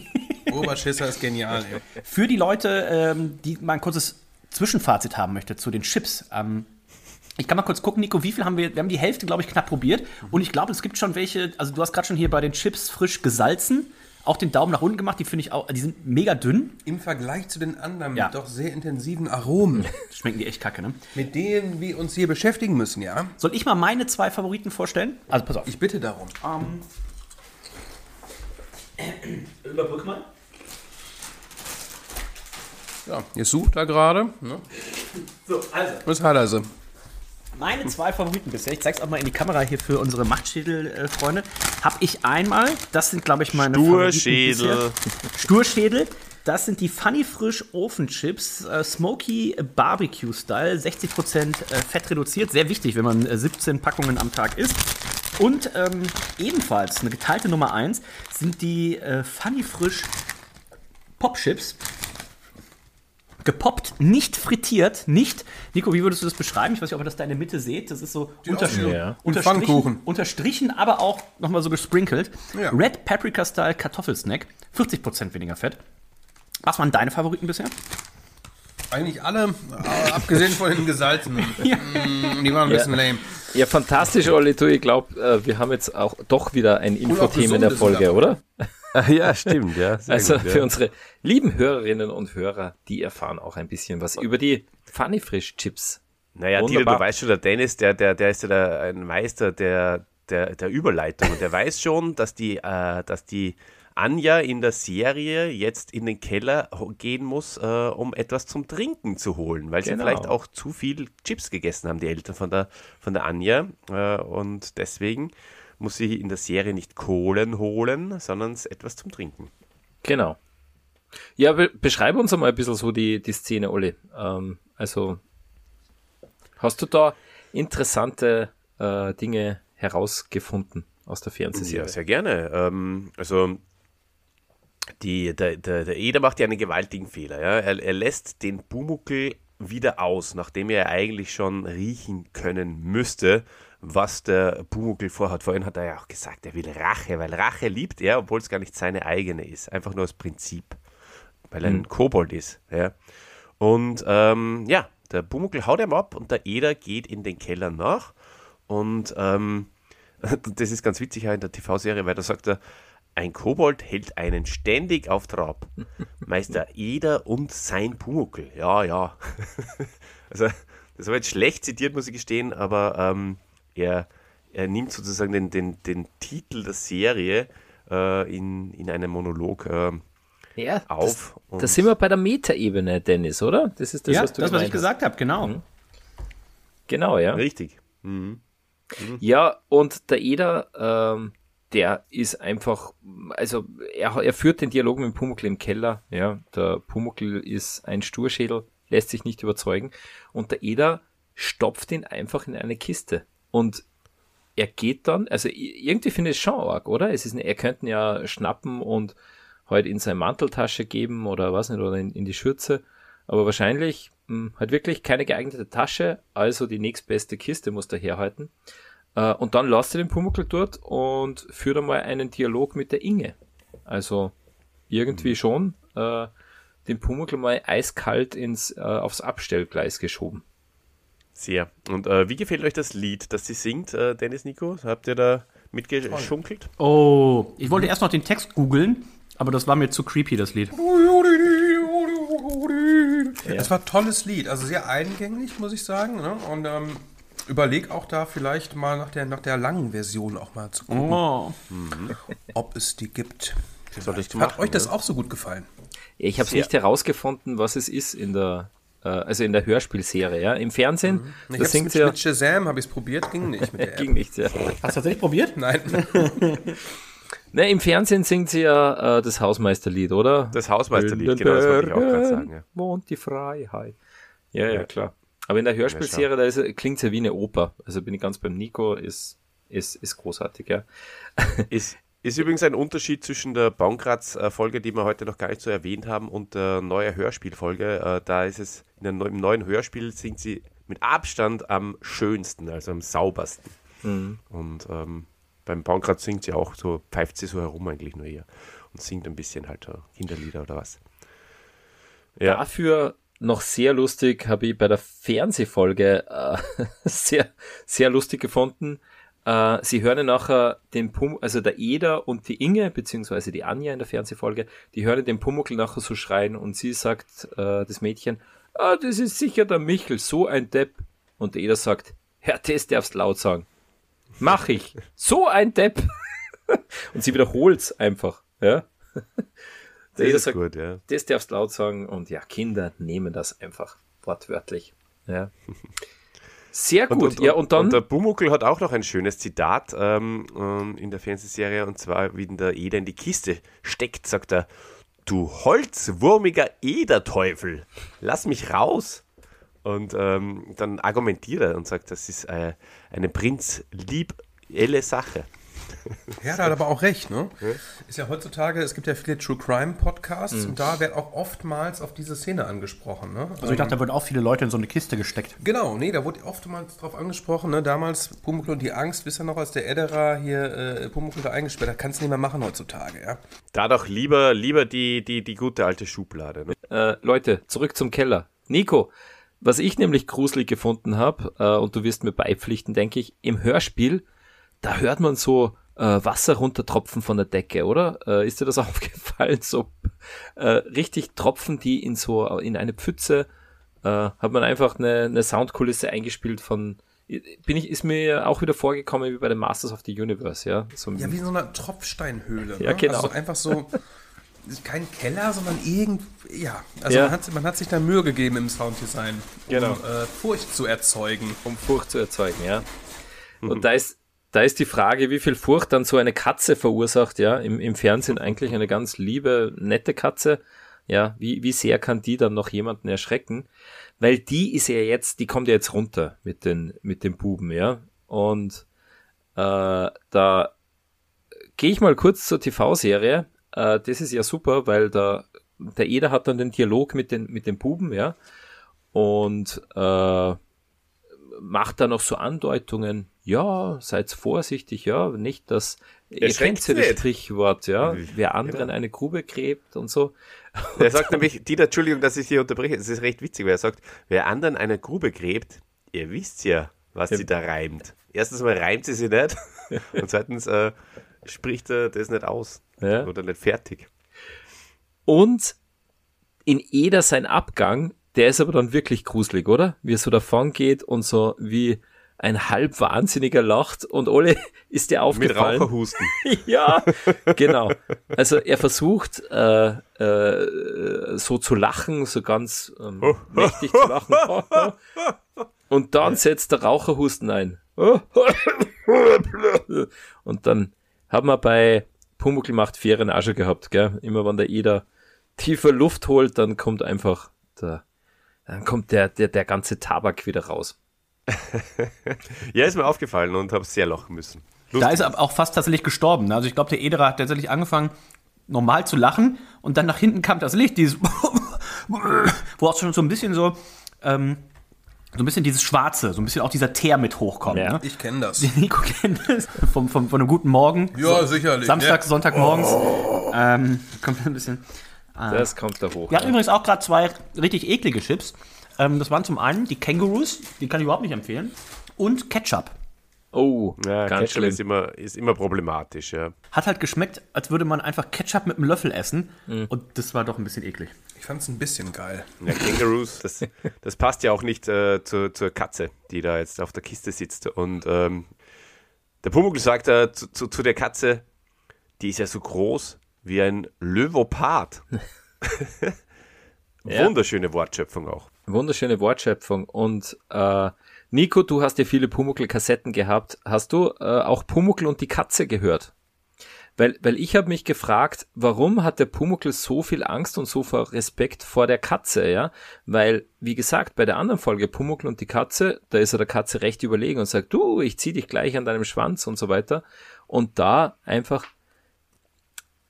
Oberschisser ist genial, ey. *laughs* für die Leute, ähm, die mal ein kurzes Zwischenfazit haben möchte zu den Chips. Ähm, ich kann mal kurz gucken, Nico, wie viel haben wir? Wir haben die Hälfte, glaube ich, knapp probiert. Und ich glaube, es gibt schon welche, also du hast gerade schon hier bei den Chips frisch gesalzen, auch den Daumen nach unten gemacht, die finde ich auch, die sind mega dünn. Im Vergleich zu den anderen Ja. mit doch sehr intensiven Aromen, *laughs* Schmecken die echt kacke, ne? mit denen wir uns hier beschäftigen müssen, ja? Soll ich mal meine zwei Favoriten vorstellen? Also pass auf. Ich bitte darum. *clears throat* überbrück mal. Ja, ihr sucht da gerade. Ne? So, also. Was hat er so? Meine zwei Favoriten bisher, ich zeig's auch mal in die Kamera hier für unsere Machtschädel-Freunde, habe ich einmal, das sind glaube ich meine Sturschädel. Sturschädel, das sind die Funny Frisch Ofenchips, äh, Smoky Barbecue Style, 60% äh, Fett reduziert, sehr wichtig, wenn man äh, 17 Packungen am Tag isst. Und ähm, ebenfalls eine geteilte Nummer 1 sind die äh, Funny Frisch Popchips gepoppt, nicht frittiert, nicht. Nico, wie würdest du das beschreiben? Ich weiß nicht, ob ihr das da in der Mitte seht. Das ist so unterstrichen, Ja. unterstrichen, unterstrichen, aber auch nochmal so gesprinkelt. Ja. Red Paprika Style Kartoffelsnack, 40% weniger Fett. Was waren deine Favoriten bisher? Eigentlich alle, abgesehen von den gesalzenen. *laughs* Mm, Die waren ein bisschen lame. Ja, fantastisch, Olli, du, ich glaube, äh, wir haben jetzt auch doch wieder ein Infothema in der Folge, oder? *laughs* ja, stimmt, ja. sehr Also gut, ja. für unsere lieben Hörerinnen und Hörer, die erfahren auch ein bisschen was über die Funny Frisch Chips. Naja, Wunderbar. du weißt schon, der Dennis, der, der, der ist ja der, ein Meister der, der, der Überleitung. Und der weiß schon, dass die, äh, dass die Anja in der Serie jetzt in den Keller gehen muss, äh, um etwas zum Trinken zu holen, weil sie Genau. vielleicht auch zu viel Chips gegessen haben, die Eltern von der, von der Anja. Äh, und deswegen muss sie in der Serie nicht Kohlen holen, sondern etwas zum Trinken. Genau. Ja, be beschreibe uns einmal ein bisschen so die, die Szene, Olli. Ähm, also, hast du da interessante äh, Dinge herausgefunden aus der Fernsehserie? Ja, sehr gerne. Ähm, also die, der, der, der Eder macht ja einen gewaltigen Fehler. Ja? Er, er lässt den Bumuckel wieder aus, nachdem er eigentlich schon riechen können müsste, was der Bumuckel vorhat. Vorhin hat er ja auch gesagt, er will Rache, weil Rache liebt er, obwohl es gar nicht seine eigene ist. Einfach nur aus Prinzip, weil er ein Kobold ist. Ja? Und ähm, ja, der Bumuckel haut ihm ab und der Eder geht in den Keller nach und ähm, *laughs* das ist ganz witzig auch in der TV-Serie, weil da sagt er, ein Kobold hält einen ständig auf Trab. *laughs* Meister Eder und sein Pumuckel. Ja, ja. *laughs* also, das war jetzt schlecht zitiert, muss ich gestehen, aber ähm, er, er nimmt sozusagen den, den, den Titel der Serie äh, in, in einem Monolog äh, Ja, auf. Das, da sind wir bei der Metaebene, Dennis, oder? Das ist das, ja, was du das, was ich gesagt habe, genau. Mhm. Genau, ja. Richtig. Ja, und der Eder, ähm, der ist einfach, also er, er führt den Dialog mit dem Pumuckl im Keller. Ja, der Pumuckl ist ein Sturschädel, lässt sich nicht überzeugen. Und der Eder stopft ihn einfach in eine Kiste. Und er geht dann, also irgendwie finde ich es schon arg, oder? Es ist, er könnte ihn ja schnappen und halt in seine Manteltasche geben oder was nicht, oder in, in die Schürze. Aber wahrscheinlich mh, hat wirklich keine geeignete Tasche, also die nächstbeste Kiste muss er herhalten. Äh, und dann lasst er den Pumuckl dort und führt einmal einen Dialog mit der Inge. Also irgendwie schon äh, den Pumuckl mal eiskalt ins, äh, aufs Abstellgleis geschoben. Sehr. Und äh, wie gefällt euch das Lied, das sie singt, äh, Dennis Nico? Habt ihr da mitgeschunkelt? Oh, ich wollte erst noch den Text googeln, aber das war mir zu creepy, das Lied. Das war ein tolles Lied, also sehr eingängig, muss ich sagen. Ne? Und ähm, überleg auch da vielleicht mal nach der, nach der langen Version auch mal zu gucken, Oh. ob es die gibt. Soll ich Hat machen, euch das ne? auch so gut gefallen? Ich habe Sehr. nicht herausgefunden, was es ist in der, also in der Hörspielserie. Ja? Im Fernsehen, Mhm. Ich da hab's singt mit, sie ja, mit Shazam habe ich es probiert, ging nicht mit der *laughs* App. ging nicht. Ja. Hast du tatsächlich probiert? Nein. *laughs* Ne, Im Fernsehen singt sie ja äh, das Hausmeisterlied, oder? Das Hausmeisterlied, genau, das wollte ich auch gerade sagen. Ja. Wohnt die Freiheit. Ja, ja, klar. Aber in der Hörspielserie, da ist, klingt ja wie eine Oper. Also bin ich ganz beim Nico, ist, ist, ist großartig, ja. Ist, ist übrigens ein Unterschied zwischen der Baumkratz-Folge, die wir heute noch gar nicht so erwähnt haben, und der neuen Hörspielfolge. Äh, Da ist es, im neuen Hörspiel singt sie mit Abstand am schönsten, also am saubersten. Und ähm, beim Baumkratz singt sie auch so, pfeift sie so herum eigentlich nur hier und singt ein bisschen halt so Kinderlieder oder was. Ja, Dafür noch sehr lustig, habe ich bei der Fernsehfolge äh, *laughs* sehr, sehr lustig gefunden. Äh, sie hören ja nachher den Pum, also der Eder und die Inge, beziehungsweise die Anja in der Fernsehfolge, die hören den Pumuckl nachher so schreien und sie sagt, äh, das Mädchen, ah, das ist sicher der Michel, so ein Depp. Und der Eder sagt, Herr Test darfst laut sagen. Mach ich. So ein Depp. *laughs* und sie wiederholt's einfach, ja. Der Eder das ist sagt, gut, ja. das darfst laut sagen und ja, Kinder nehmen das einfach wortwörtlich. Ja. Sehr gut. ja, und dann. Und der Bumuckel hat auch noch ein schönes Zitat ähm, ähm, in der Fernsehserie, und zwar, wie der Eder in die Kiste steckt, sagt er, du holzwurmiger Ederteufel, lass mich raus. Und ähm, dann argumentiert er und sagt, das ist äh, eine prinzliebelle Sache. Ja, da hat aber auch recht, ne? Ist ja heutzutage, es gibt ja viele True Crime Podcasts Mhm. und da wird auch oftmals auf diese Szene angesprochen, ne? Also ich dachte, da würden auch viele Leute in so eine Kiste gesteckt. Genau, nee, da wurde oftmals drauf angesprochen, ne? Damals Pumuckl und die Angst, wisst ihr noch, als der Ederer hier äh, Pumuckl da eingesperrt hat, kannst du nicht mehr machen heutzutage, ja? Da doch lieber, lieber die, die, die gute alte Schublade. Ne? äh, Leute, zurück zum Keller. Nico, was ich nämlich gruselig gefunden habe, äh, und du wirst mir beipflichten, denke ich, im Hörspiel, da hört man so äh, Wasser runtertropfen von der Decke, oder? Äh, ist dir das *laughs* aufgefallen? So äh, richtig Tropfen, die in so in eine Pfütze, äh, hat man einfach eine, eine Soundkulisse eingespielt von bin ich, ist mir auch wieder vorgekommen wie bei den Masters of the Universe, ja. So, Ja, wie in so einer Tropfsteinhöhle. Ja, ne? genau. Also einfach so, kein Keller, sondern irgend, ja. Also Ja. Man, hat, man hat sich da Mühe gegeben im Sounddesign, um Genau. äh, Furcht zu erzeugen. um Furcht zu erzeugen, ja. Und da ist, da ist die Frage, wie viel Furcht dann so eine Katze verursacht, ja, im, im Fernsehen eigentlich eine ganz liebe, nette Katze, ja, wie, wie sehr kann die dann noch jemanden erschrecken? Weil die ist ja jetzt, die kommt ja jetzt runter mit den, mit den Buben, ja. Und äh, da gehe ich mal kurz zur TV-Serie. Äh, das ist ja super, weil da, der Eder hat dann den Dialog mit den, mit den Buben, ja. Und äh, macht da noch so Andeutungen, ja, seid vorsichtig, ja, nicht, dass ihr kennt ja das. Sprichwort, ja, wer Genau. anderen eine Grube gräbt und so. *laughs* Er sagt nämlich, Dieter, Entschuldigung, dass ich hier unterbreche, das ist recht witzig, weil er sagt, wer anderen eine Grube gräbt, ihr wisst ja, was sie da reimt. Erstens mal reimt sie sie nicht *laughs* und zweitens äh, spricht er das nicht aus Ja. oder nicht fertig. Und in Eder sein Abgang, der ist aber dann wirklich gruselig, oder? Wie er so davon geht und so wie ein halb Wahnsinniger lacht und alle *laughs* ist dir Mit aufgefallen. Raucherhusten. *laughs* ja, genau. Also er versucht äh, äh, so zu lachen, so ganz ähm, mächtig zu lachen. *laughs* Und dann setzt der Raucherhusten ein. Und dann haben wir bei Pumuckl macht Ferien auch schon gehabt, gell? Immer wenn der Eder tiefer Luft holt, dann kommt einfach der, dann kommt der, der, der ganze Tabak wieder raus. *laughs* Ja, ist mir aufgefallen und habe sehr lachen müssen. Da ist er aber auch fast tatsächlich gestorben. ne? Also ich glaube, der Ederer hat tatsächlich angefangen, normal zu lachen und dann nach hinten kam das Licht, dieses *laughs* wo auch schon so ein bisschen so, ähm, so ein bisschen dieses Schwarze, so ein bisschen auch dieser Teer mit hochkommt. Ja. Ne? Ich kenne das. Nico kennt das vom, vom, von einem guten Morgen. Ja, sicherlich. Samstag, Ja. Sonntagmorgens. Ähm, kommt ein bisschen. Das kommt da hoch. Wir hatten übrigens auch gerade zwei richtig eklige Chips. Ähm, das waren zum einen die Kangaroos, die kann ich überhaupt nicht empfehlen, und Ketchup. Oh, Ja, ganz Ketchup schlimm. ist immer, ist immer problematisch, ja. Hat halt geschmeckt, als würde man einfach Ketchup mit einem Löffel essen. Und das war doch ein bisschen eklig. Ich fand es ein bisschen geil. Ja, Kangaroos, *laughs* das, das passt ja auch nicht äh, zur, zur Katze, die da jetzt auf der Kiste sitzt. Und ähm, der Pumuckl sagt äh, zu, zu, zu der Katze, die ist ja so groß wie ein Löwopard. *laughs* *laughs* Wunderschöne Wortschöpfung auch. Wunderschöne Wortschöpfung. Und äh, Nico, du hast ja viele Pumuckl-Kassetten gehabt. Hast du äh, auch Pumuckl und die Katze gehört? Weil, weil ich habe mich gefragt, warum hat der Pumuckl so viel Angst und so viel Respekt vor der Katze, ja? Weil, wie gesagt, bei der anderen Folge Pumuckl und die Katze, da ist er der Katze recht überlegen und sagt, du, ich zieh dich gleich an deinem Schwanz und so weiter. Und da einfach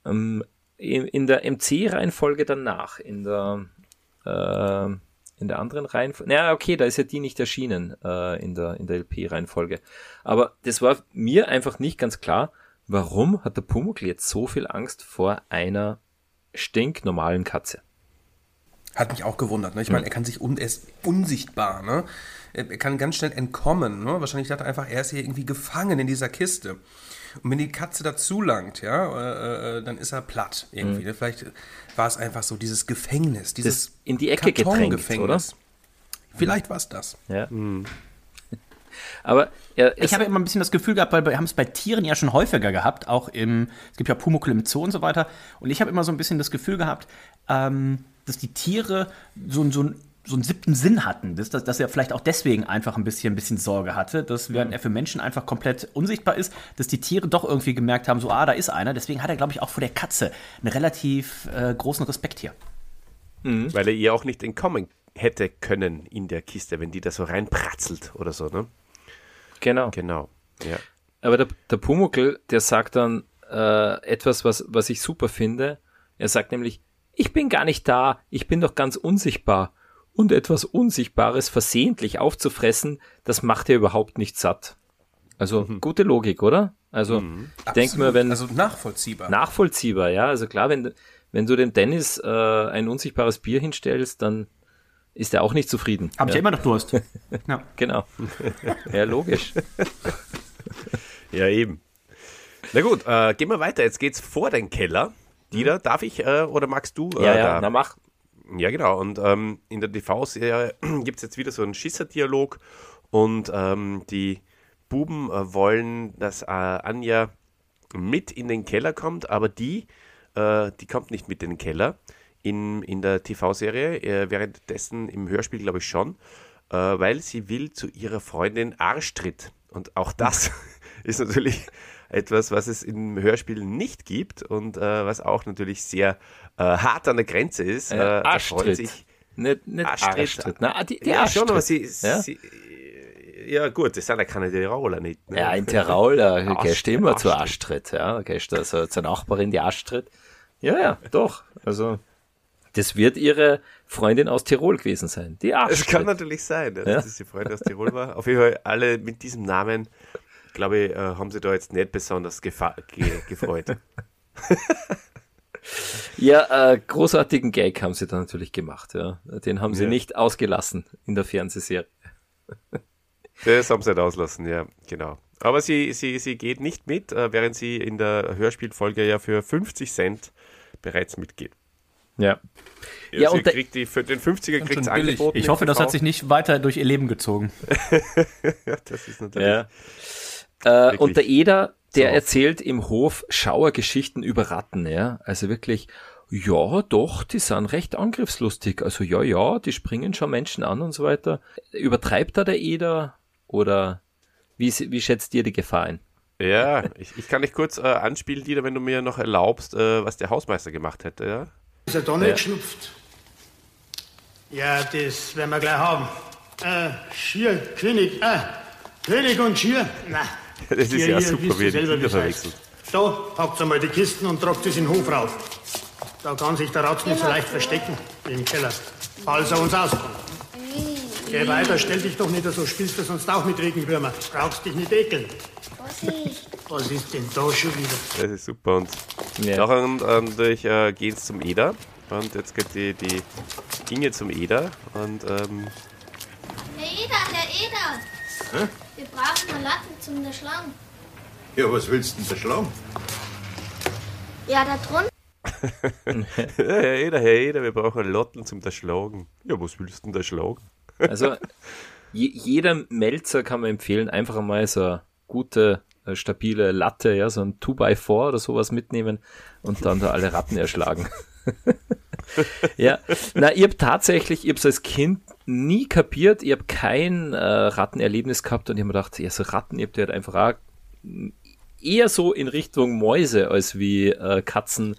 ähm, in, der MC-Reihenfolge danach, in der äh, in der anderen Reihenfolge. Na, okay, da ist ja die nicht erschienen äh, in der, in der LP-Reihenfolge. Aber das war mir einfach nicht ganz klar, warum hat der Pumuckl jetzt so viel Angst vor einer stinknormalen Katze? Hat mich auch gewundert. Ne? Ich meine, er kann sich un er ist unsichtbar. Ne? Er er kann ganz schnell entkommen. Ne? Wahrscheinlich dachte er einfach, er ist hier irgendwie gefangen in dieser Kiste. Und wenn die Katze dazu langt, ja, äh, äh, dann ist er platt irgendwie. Ne? Vielleicht war es einfach so dieses Gefängnis, dieses Das in die Ecke gedrängt, Kartongefängnis. Vielleicht war es das. Ja. *laughs* Aber er, Ich habe immer ein bisschen das Gefühl gehabt, weil wir haben es bei Tieren ja schon häufiger gehabt, auch im, es gibt ja Pumuckl im Zoo und so weiter. Und ich habe immer so ein bisschen das Gefühl gehabt, ähm, dass die Tiere so, so, so einen siebten Sinn hatten, dass, dass, dass er vielleicht auch deswegen einfach ein bisschen, ein bisschen Sorge hatte, dass während er für Menschen einfach komplett unsichtbar ist, dass die Tiere doch irgendwie gemerkt haben, so, ah, da ist einer. Deswegen hat er, glaube ich, auch vor der Katze einen relativ äh, großen Respekt hier. Weil er ihr auch nicht entkommen hätte können in der Kiste, wenn die da so reinpratzelt oder so, ne? genau. Genau. Ja. Aber der, der Pumuckl, der sagt dann äh, etwas, was, was ich super finde. Er sagt nämlich, ich bin gar nicht da, ich bin doch ganz unsichtbar. Und etwas Unsichtbares versehentlich aufzufressen, das macht er überhaupt nicht satt. Also gute Logik, oder? Also ich denke mir, wenn Also nachvollziehbar. nachvollziehbar, ja. Also klar, wenn, wenn du dem Dennis äh, ein unsichtbares Bier hinstellst, dann ist er auch nicht zufrieden. Hab ich ja immer noch Durst. *laughs* ja. Genau. ja, logisch. *laughs* Ja, eben. Na gut, äh, gehen wir weiter. Jetzt geht's vor den Keller. Dieter, darf ich äh, oder magst du? Äh, Ja, ja, da? na mach. Ja, genau. Und ähm, in der TV-Serie *clears throat* gibt es jetzt wieder so einen Schisser-Dialog und ähm, die Buben äh, wollen, dass äh, Anja mit in den Keller kommt, aber die, äh, die kommt nicht mit in den Keller in, in der TV-Serie, äh, währenddessen im Hörspiel glaube ich schon, äh, weil sie will zu ihrer Freundin Arschtritt. Und auch das *laughs* ist natürlich etwas, was es im Hörspiel nicht gibt und äh, was auch natürlich sehr äh, hart an der Grenze ist. Äh, äh, Arschtritt. sich Nicht, nicht Arschtritt. Arschtritt. Na, die, die ja, Arschtritt. schon, aber sie, ja? sie ja gut, das sind ja keine Tiroler nicht. Ne? ja, in Tirol, da Arsch- gehst du immer zu Arschtritt. Arschtritt. Ja, da gehst du also zur Nachbarin, die Arschtritt. Ja, ja, doch. Also, das wird ihre Freundin aus Tirol gewesen sein. Die Es Arschtritt. kann natürlich sein, dass Ja. das die Freundin aus Tirol war. Auf jeden Fall alle mit diesem Namen, glaube ich, äh, haben sie da jetzt nicht besonders ge gefreut. *laughs* Ja, äh, großartigen Gag haben sie da natürlich gemacht. Ja. Den haben sie Ja. nicht ausgelassen in der Fernsehserie. Das haben sie nicht auslassen, ja, genau. Aber sie, sie, sie geht nicht mit, äh, während sie in der Hörspielfolge ja für 50 Cent bereits mitgeht. Ja. Ja, Ja, und der- kriegt die, für den 50er kriegt billig. angeboten. Ich hoffe, das hat sich nicht weiter durch ihr Leben gezogen. *laughs* Ja, das ist natürlich. Ja. Äh, und der Eder, der so. erzählt im Hof Schauergeschichten über Ratten, ja. Also wirklich, ja, doch, die sind recht angriffslustig. Also ja, ja, die springen schon Menschen an und so weiter. Übertreibt da der Eder oder wie, wie schätzt ihr die Gefahr ein? Ja, ich, ich kann dich kurz äh, anspielen, Dieter, wenn du mir noch erlaubst, äh, was der Hausmeister gemacht hätte. Ja? Ist er da nicht geschnupft? Ja, das werden wir gleich haben. Äh, Schier, König, äh, König und Schier. Na, Das ist ja super, wie ihr er die verwechselt. Da, packt einmal die Kisten und tragt es in den Hof rauf. Da kann sich der Ratz nicht so leicht verstecken, wie im Keller. Falls er uns auskommt. Geh weiter, stell dich doch nicht so, spielst du sonst auch mit Regenwürmer. Brauchst dich nicht ekeln. Was ist denn da schon wieder? Das ist super. Und Ja. nachher ähm, durch, äh, geht's zum Eder Und jetzt geht die, die Inge zum Eder und ähm, Herr Eder, Herr Eder. Wir brauchen eine Latte zum der Schlangen. Ja, was willst du denn da schlagen? Ja, da drunten. *laughs* ja, Herr Eder, Herr Eder, wir brauchen Lotten zum da schlagen. Ja, was willst du denn da schlagen? *laughs* Also je, jeder Melzer kann man empfehlen, einfach einmal so eine gute, äh, stabile Latte, ja, so ein 2x4 oder sowas mitnehmen und dann da alle Ratten erschlagen. *laughs* *laughs* ja, na, ich habe tatsächlich, ich habe es als Kind nie kapiert, ich habe kein äh, Rattenerlebnis gehabt und ich habe mir gedacht, ja, so Ratten, habe die halt einfach auch eher so in Richtung Mäuse als wie äh, Katzen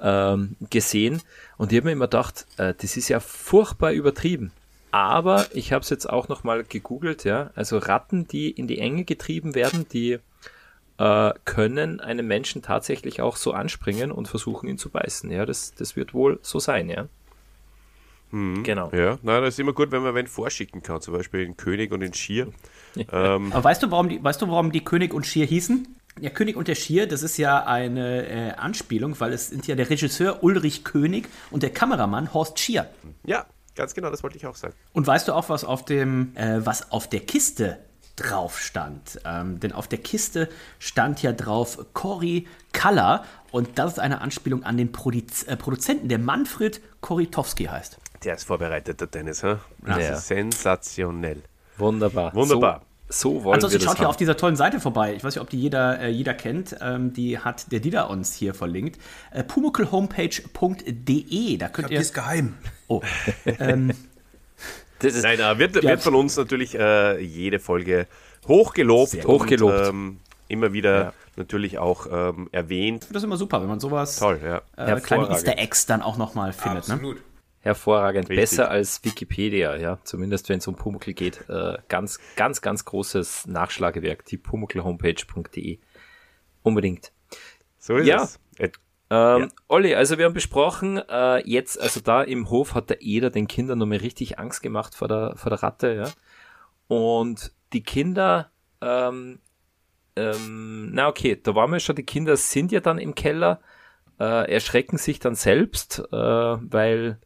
ähm, gesehen. Und ich habe mir immer gedacht, äh, das ist ja furchtbar übertrieben. Aber ich habe es jetzt auch nochmal gegoogelt, ja. Also Ratten, die in die Enge getrieben werden, die äh, können einem Menschen tatsächlich auch so anspringen und versuchen, ihn zu beißen. Ja, das, das wird wohl so sein, ja. Genau. Ja, na, das ist immer gut, wenn man wen vorschicken kann, zum Beispiel den König und den Schier. Ähm, Aber weißt du, warum die, weißt du, warum die König und Schier hießen? Der König und der Schier, das ist ja eine äh, Anspielung, weil es sind ja der Regisseur Ulrich König und der Kameramann Horst Schier. ja, ganz genau, das wollte ich auch sagen. Und weißt du auch, was auf dem, äh, was auf der Kiste drauf stand? Ähm, denn auf der Kiste stand ja drauf Cory Kaller und das ist eine Anspielung an den Produz äh, Produzenten, der Manfred Koritowski heißt. Der ist vorbereitet, der Dennis. Hä? Das Ja. ist sensationell. Wunderbar. Wunderbar. So, so wollen Ansonsten wir das schaut hier haben. auf dieser tollen Seite vorbei. Ich weiß nicht, ob die jeder, äh, jeder kennt. Ähm, die hat der Dieter uns hier verlinkt. Äh, pumukelhomepage.de. Da könnt Die ihr. ist geheim. Oh, *laughs* ähm, Nein, äh, wird, wird von uns natürlich äh, jede Folge hochgelobt. Sehr hochgelobt. Und, ähm, immer wieder Ja. natürlich auch ähm, erwähnt. das ist immer super, wenn man sowas, Toll, ja. äh, kleine. Easter Eggs dann auch nochmal findet. Ne? Absolut. hervorragend. Richtig. Besser als Wikipedia, ja. Zumindest wenn es um Pumuckl geht. Äh, ganz, ganz, ganz großes Nachschlagewerk. Die pumuckelhomepage.de. Unbedingt. So ist Ja. es. Äh, Ähm, Ja. Olli, also wir haben besprochen, äh, jetzt, also da im Hof hat der Eder den Kindern nochmal richtig Angst gemacht vor der, vor der Ratte, ja. Und die Kinder, ähm, ähm, na okay, da waren wir schon, die Kinder sind ja dann im Keller, äh, erschrecken sich dann selbst, äh, weil,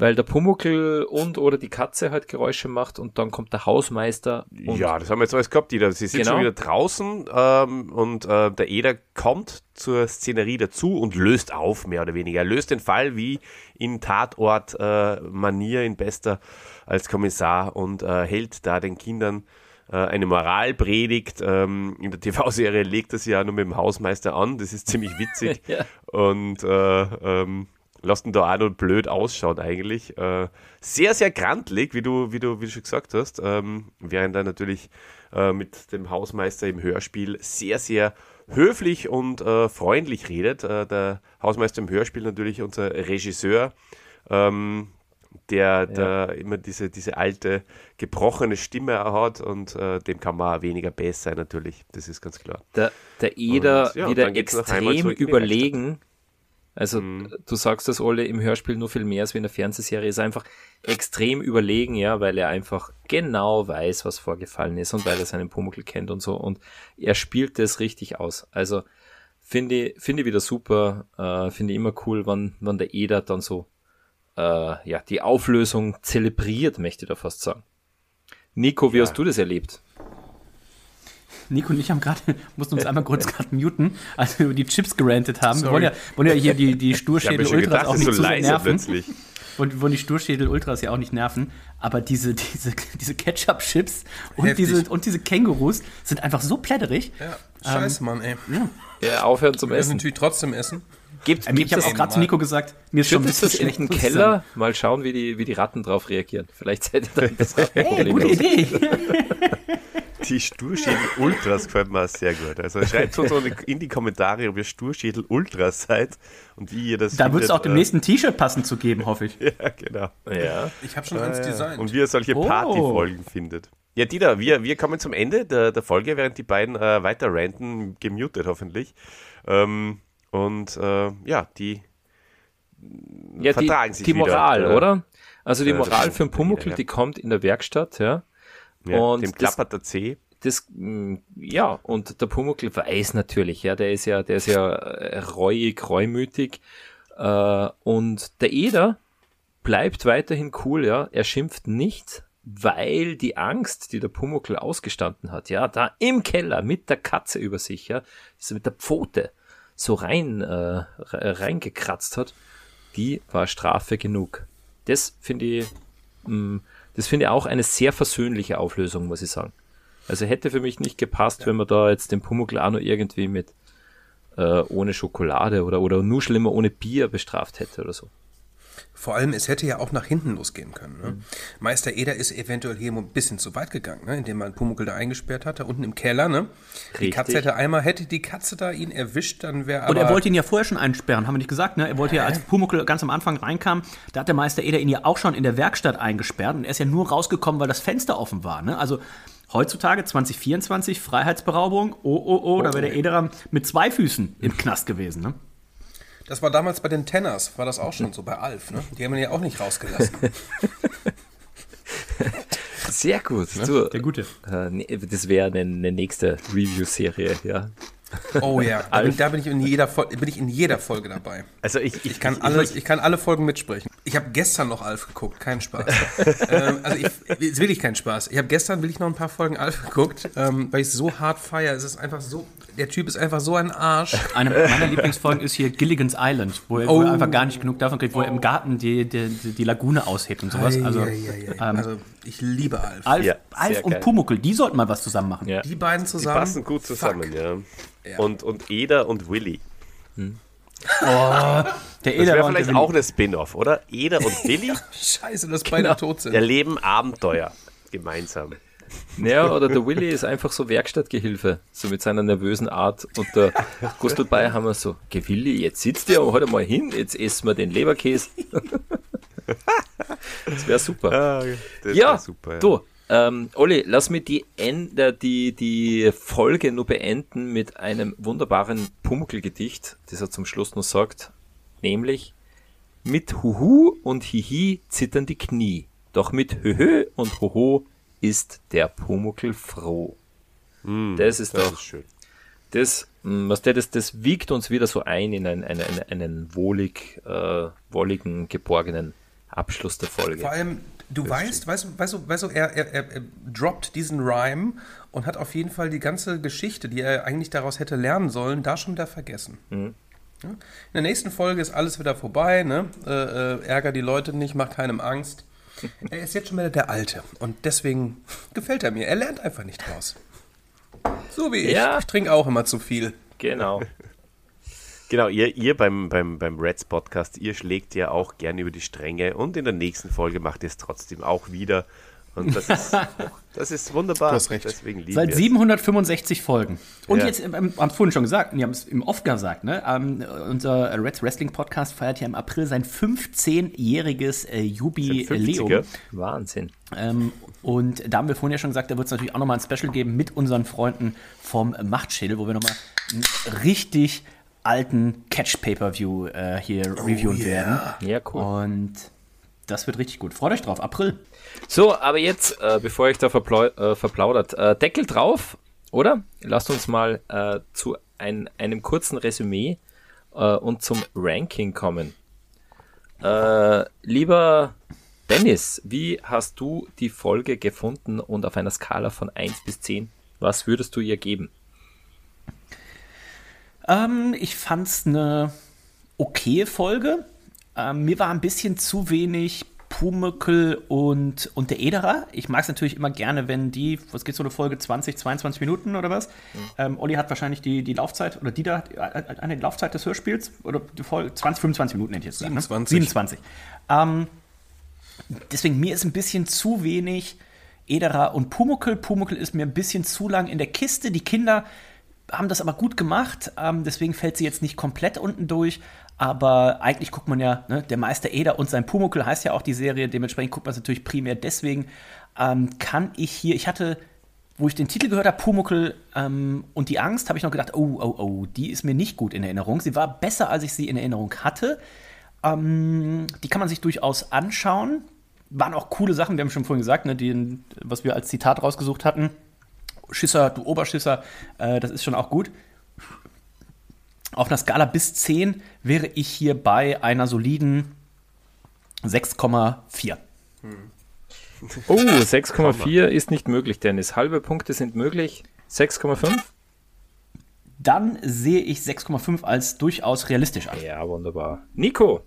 weil der Pumuckel und oder die Katze halt Geräusche macht und dann kommt der Hausmeister ja, das haben wir jetzt alles gehabt, Ida. Sie sind Genau. schon wieder draußen ähm, und äh, der Eder kommt zur Szenerie dazu und löst auf, mehr oder weniger. Er löst den Fall wie in Tatort-Manier in bester als Kommissar und äh, hält da den Kindern äh, eine Moralpredigt. Ähm, in der TV-Serie legt er sie ja nur mit dem Hausmeister an. Das ist ziemlich witzig. *laughs* Ja. Und äh, ähm, lasst ihn da auch noch blöd ausschauen eigentlich. Äh, sehr, sehr grantlig, wie du, wie du, wie du schon gesagt hast. Ähm, während er natürlich äh, mit dem Hausmeister im Hörspiel sehr, sehr höflich und äh, freundlich redet. Äh, der Hausmeister im Hörspiel natürlich unser Regisseur, ähm, der, der immer diese, diese alte, gebrochene Stimme hat und äh, dem kann man auch weniger bass sein natürlich. Das ist ganz klar. der, der Eder Und, ja, wieder extrem überlegen. Also Mhm. du sagst das Olle im Hörspiel nur viel mehr als wie in der Fernsehserie, ist einfach extrem überlegen, ja, weil er einfach genau weiß, was vorgefallen ist und weil er seinen Pumuckl kennt und so und er spielt das richtig aus. Also finde ich, finde ich wieder super, äh, finde ich immer cool, wann, wann der Eder dann so äh, ja, die Auflösung zelebriert, möchte ich da fast sagen. Nico, wie hast du das erlebt? Nico und ich haben gerade, *laughs* mussten uns einmal kurz gerade muten, als wir über die Chips gerantet haben. Wir wollen ja, wollen ja hier die, die *laughs* Sturschädel Ultras gedacht, auch ist nicht so zu leise nerven. plötzlich. Und wollen die Sturschädel Ultras ja auch nicht nerven. Aber diese, *laughs* diese, diese Ketchup-Chips und diese, und diese Kängurus sind einfach so plätterig. Ja, scheiße, Mann, ey. Ja, aufhören zum Wir müssen Essen. natürlich trotzdem essen. Gibt, Ähm, gibt ich habe es auch gerade zu Nico gesagt, mir ist schon Schüttet das in den Keller? Mal schauen, wie die, wie die Ratten drauf reagieren. Vielleicht seid ihr dann das sagen. Hey, gute Idee. Die Sturschädel Ultras gefällt mir auch sehr gut. Also schreibt uns in die Kommentare, ob ihr Sturschädel Ultras seid und wie ihr das Da wird es auch dem äh, nächsten T-Shirt passend zu geben, hoffe ich. *laughs* Ja, genau. Ja. Ich habe schon eins designt. Und wie ihr solche Oh. Partyfolgen findet. Ja, Dieter, wir, wir kommen zum Ende der, der Folge, während die beiden äh, weiter ranten, gemutet hoffentlich. Ähm, und äh, ja, die ja, die, vertragen sich die wieder, Moral, äh, oder? Also die äh, Moral für den wieder, Pumuckl, ja. die kommt in der Werkstatt, ja. Ja, und dem das- klappert der Zeh. Das, mh, ja, und der Pumuckl weiß natürlich, ja, der ist ja, der ist ja äh, reuig, reumütig. Äh, und der Eder bleibt weiterhin cool, ja. Er schimpft nicht, weil die Angst, die der Pumuckl ausgestanden hat, ja, da im Keller mit der Katze über sich, ja, so mit der Pfote so rein äh, reingekratzt hat, die war Strafe genug. Das finde ich, mh, das finde ich auch eine sehr versöhnliche Auflösung, muss ich sagen. Also hätte für mich nicht gepasst, ja. wenn man da jetzt den Pumuckl auch noch irgendwie mit äh, ohne Schokolade oder, oder nur schlimmer ohne Bier bestraft hätte oder so. Vor allem, es hätte ja auch nach hinten losgehen können. Ne? Mhm. Meister Eder ist eventuell hier ein bisschen zu weit gegangen, ne? indem man Pumuckl da eingesperrt hatte, unten im Keller. Ne? Die Katze hätte einmal, hätte die Katze da ihn erwischt, dann wäre aber... Und er wollte ihn ja vorher schon einsperren, haben wir nicht gesagt. Ne? Er wollte ja, als Pumuckl ganz am Anfang reinkam, da hat der Meister Eder ihn ja auch schon in der Werkstatt eingesperrt und er ist ja nur rausgekommen, weil das Fenster offen war. Ne? Also heutzutage, 2024, Freiheitsberaubung, oh, oh, oh, da wäre der Ederer mit zwei Füßen im Knast gewesen. Ne? Das war damals bei den Tenners, war das auch schon so, bei Alf. Ne? Die haben ihn ja auch nicht rausgelassen. *laughs* Sehr gut. Ne? Du, der Gute. Äh, das wäre eine, eine nächste Review-Serie, ja. Oh ja, da bin, da bin, ich in jeder bin ich in jeder Folge dabei. Also ich, ich, ich kann ich, alles, ich kann alle Folgen mitsprechen. Ich habe gestern noch Alf geguckt, kein Spaß. *laughs* ähm, also ich, ist wirklich kein Spaß. Ich habe gestern will ich noch ein paar Folgen Alf geguckt, ähm, weil ich so hart feiere. Es ist einfach so, der Typ ist einfach so ein Arsch. Eine meiner Lieblingsfolgen ist hier Gilligan's Island, wo er, oh. wo er einfach gar nicht genug davon kriegt, wo er im Garten die, die, die Lagune aushebt und sowas. Also, ja, ja, ja, ähm, also ich liebe Alf. Alf, Alf und Pumuckel, die sollten mal was zusammen machen. Die beiden zusammen. Die passen gut zusammen, Fuck. ja. Und, und Eder und Willy. Hm. Oh, der das wäre vielleicht auch eine Spin-off, oder? Eder und *laughs* Willy. Scheiße, dass genau. beide tot sind. Erleben Abenteuer gemeinsam. Ja, oder der Willy ist einfach so Werkstattgehilfe, so mit seiner nervösen Art. Und der Gustl Bayer haben wir so, Willi, jetzt sitzt ihr heute mal hin, jetzt essen wir den Leberkäse. *laughs* das wäre super. Ah, das ja, super, ja, du, ähm, Olli, lass mich die, Ende, die, die Folge nur beenden mit einem wunderbaren Pumuckl-Gedicht, das er zum Schluss noch sagt, nämlich mit Huhu und Hihi zittern die Knie, doch mit Höhö und Hoho ist der Pumuckl froh. Mm, das ist das doch ist schön. Das, hm, was der, das, das wiegt uns wieder so ein in einen, einen, einen wohlig, äh, wolligen, geborgenen Abschluss der Folge. Vor allem, Du das weißt, weißt, du, weißt du, weißt du er, er, er, er droppt diesen Rhyme und hat auf jeden Fall die ganze Geschichte, die er eigentlich daraus hätte lernen sollen, da schon wieder vergessen. Mhm. In der nächsten Folge ist alles wieder vorbei, ne? Äh, äh, ärger die Leute nicht, mach keinem Angst. Er ist jetzt schon wieder der Alte und deswegen gefällt er mir. Er lernt einfach nicht draus. So wie ich. Ja. Ich trinke auch immer zu viel. Genau. Genau, ihr, ihr beim, beim, beim Reds Podcast, ihr schlägt ja auch gerne über die Stränge und in der nächsten Folge macht ihr es trotzdem auch wieder. Und das ist, *laughs* das ist wunderbar. Du hast recht. Deswegen Seit 765 Folgen. Und ja. jetzt, ähm, haben es vorhin schon gesagt, wir haben es im Off gesagt, ne? Ähm, unser Reds Wrestling Podcast feiert ja im April sein 15-jähriges äh, Jubiläum. Wahnsinn. Ähm, und da haben wir vorhin ja schon gesagt, da wird es natürlich auch nochmal ein Special geben mit unseren Freunden vom Machtschädel, wo wir nochmal richtig alten Catch-Pay-Per-View äh, hier oh, reviewen yeah. werden. Ja, cool. Und das wird richtig gut. Freut euch drauf, April. So, aber jetzt, äh, bevor ich da verplau äh, verplaudert, äh, Deckel drauf, oder? Lasst uns mal äh, zu ein, einem kurzen Resümee äh, und zum Ranking kommen. lieber Dennis, wie hast du die Folge gefunden und auf einer Skala von 1 bis 10, was würdest du ihr geben? Ähm, ich fand es eine okaye Folge. Ähm, mir war ein bisschen zu wenig Pumuckl und, und der Ederer. Ich mag es natürlich immer gerne, wenn die, was geht so eine Folge, 20, 22 Minuten oder was? Mhm. Ähm, Olli hat wahrscheinlich die, die Laufzeit, oder die da, eine Laufzeit des Hörspiels, oder die Folge, 20, 25 Minuten hätte ich jetzt gesagt. 27. Ne? 27. Ähm, deswegen, mir ist ein bisschen zu wenig Ederer und Pumuckl. Pumuckl ist mir ein bisschen zu lang in der Kiste. Die Kinder haben das aber gut gemacht, ähm, deswegen fällt sie jetzt nicht komplett unten durch. Aber eigentlich guckt man ja, ne, der Meister Eder und sein Pumuckl heißt ja auch die Serie, dementsprechend guckt man es natürlich primär deswegen. Ähm, kann ich hier, ich hatte, wo ich den Titel gehört habe, Pumuckl ähm, und die Angst, habe ich noch gedacht, oh, oh, oh, die ist mir nicht gut in Erinnerung. Sie war besser, als ich sie in Erinnerung hatte. Ähm, die kann man sich durchaus anschauen. Waren auch coole Sachen, wir haben schon vorhin gesagt, ne, die, was wir als Zitat rausgesucht hatten. Schisser, du Oberschisser, äh, das ist schon auch gut. Auf einer Skala bis 10 wäre ich hier bei einer soliden 6,4. Oh, 6,4 ist nicht möglich, Dennis. Halbe Punkte sind möglich. 6,5? Dann sehe ich 6,5 als durchaus realistisch an. Ja, wunderbar. Nico,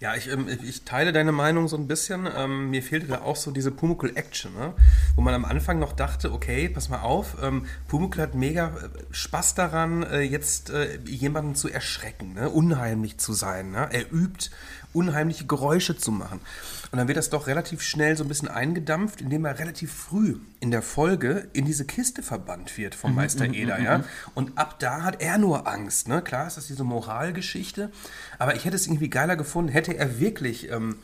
Ja, ich, ähm, ich teile deine Meinung so ein bisschen. Ähm, mir fehlte da auch so diese Pumuckl-Action, ne? wo man am Anfang noch dachte, okay, pass mal auf, ähm, Pumuckl hat mega äh, Spaß daran, äh, jetzt äh, jemanden zu erschrecken, ne? unheimlich zu sein. Ne? Er übt, unheimliche Geräusche zu machen. Und dann wird das doch relativ schnell so ein bisschen eingedampft, indem er relativ früh in der Folge in diese Kiste verbannt wird vom Meister Eder, ja. Und ab da hat er nur Angst, ne? Klar ist das diese Moralgeschichte, aber ich hätte es irgendwie geiler gefunden, hätte er wirklich ähm,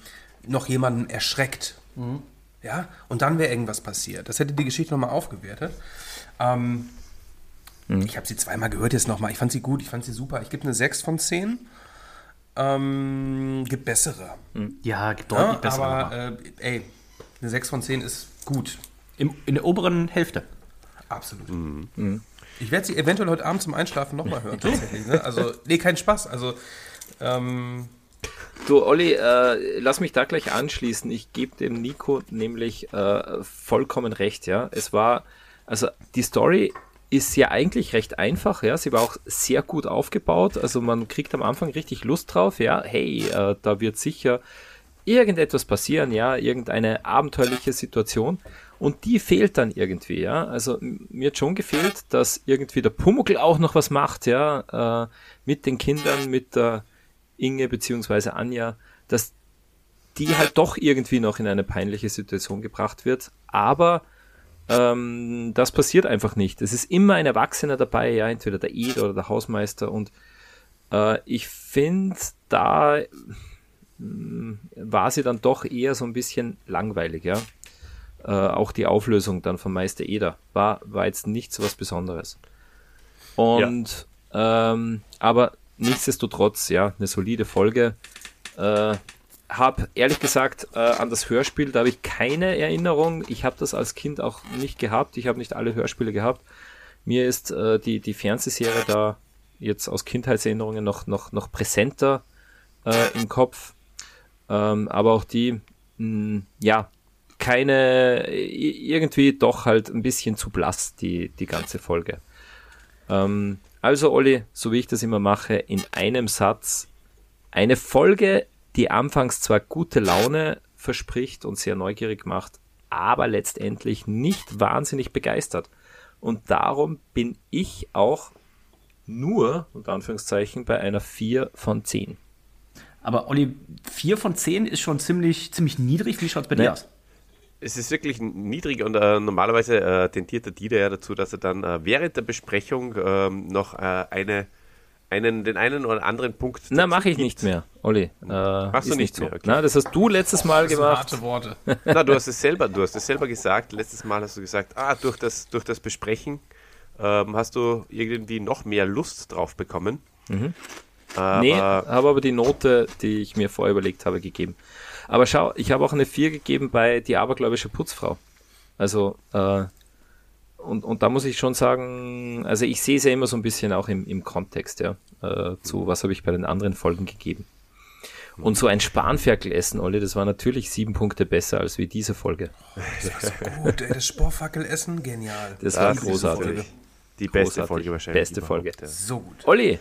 noch jemanden erschreckt, ja. Und dann wäre irgendwas passiert. Das hätte die Geschichte nochmal aufgewertet. Ähm, Ich habe sie zweimal gehört jetzt nochmal. Ich fand sie gut, ich fand sie super. Ich gebe eine 6 von 10. Ähm, gibt bessere. Ja, gibt deutlich Ja, besser. aber aber äh, ey, eine 6 von 10 ist gut. Im, in der oberen Hälfte. Absolut. Ich werde sie eventuell heute Abend zum Einschlafen nochmal hören, *laughs* tatsächlich. Ne? Also, nee, kein Spaß. Also, ähm, Du, Olli, äh, lass mich da gleich anschließen. Ich gebe dem Nico nämlich äh, vollkommen recht, ja. Es war, also die Story ist ja eigentlich recht einfach, ja. Sie war auch sehr gut aufgebaut. Also man kriegt am Anfang richtig Lust drauf, ja. Hey, äh, da wird sicher irgendetwas passieren, ja, irgendeine abenteuerliche Situation. Und die fehlt dann irgendwie, ja. Also mir hat schon gefehlt, dass irgendwie der Pumuckl auch noch was macht, ja, äh, mit den Kindern, mit der Inge beziehungsweise Anja, dass die halt doch irgendwie noch in eine peinliche Situation gebracht wird. Aber ähm, das passiert einfach nicht. Es ist immer ein Erwachsener dabei, ja, entweder der Ed oder der Hausmeister. Und äh, ich finde, da mh, war sie dann doch eher so ein bisschen langweilig, ja. Äh, auch die Auflösung dann von Meister Eder war, war jetzt nicht so was Besonderes. Und ähm, aber nichtsdestotrotz, ja, eine solide Folge. Äh, hab ehrlich gesagt äh, an das Hörspiel, da habe ich keine Erinnerung. Ich habe das als Kind auch nicht gehabt. Ich habe nicht alle Hörspiele gehabt. Mir ist äh, die, die Fernsehserie da jetzt aus Kindheitserinnerungen noch, noch, noch präsenter äh, im Kopf. Ähm, aber auch die, mh, ja, keine, irgendwie doch halt ein bisschen zu blass, die, die ganze Folge. Ähm, also, Olli, so wie ich das immer mache, in einem Satz eine Folge, die anfangs zwar gute Laune verspricht und sehr neugierig macht, aber letztendlich nicht wahnsinnig begeistert. Und darum bin ich auch nur, unter Anführungszeichen, bei einer 4 von 10. Aber Olli, 4 von 10 ist schon ziemlich, ziemlich niedrig. Wie schaut es bei dir Nee. aus? Es ist wirklich niedrig und äh, normalerweise äh, tendiert der Dieter ja dazu, dass er dann äh, während der Besprechung ähm, noch äh, eine, einen, den einen oder anderen Punkt. Na, mache ich gibt. nicht mehr, Olli. Äh, Machst du ist nicht so. mehr, okay. Na, das hast du letztes Mal das sind gemacht. harte Worte. *laughs* Na, du hast es selber, du hast es selber gesagt. Letztes Mal hast du gesagt, ah, durch das, durch das Besprechen ähm, hast du irgendwie noch mehr Lust drauf bekommen. Aber, Nee, habe aber die Note, die ich mir vorher überlegt habe, gegeben. Aber schau, ich habe auch eine 4 gegeben bei Die abergläubische Putzfrau. Also, äh, und, und da muss ich schon sagen, also ich sehe es ja immer so ein bisschen auch im, im Kontext, ja, äh, zu was habe ich bei den anderen Folgen gegeben. Und so ein Spanferkel essen, Olli, das war natürlich sieben Punkte besser als wie diese Folge. Gut, ey, das Sporfackelessen, genial. Das war das ist großartig. die beste großartig. Folge wahrscheinlich. Beste Folge. So gut. Olli,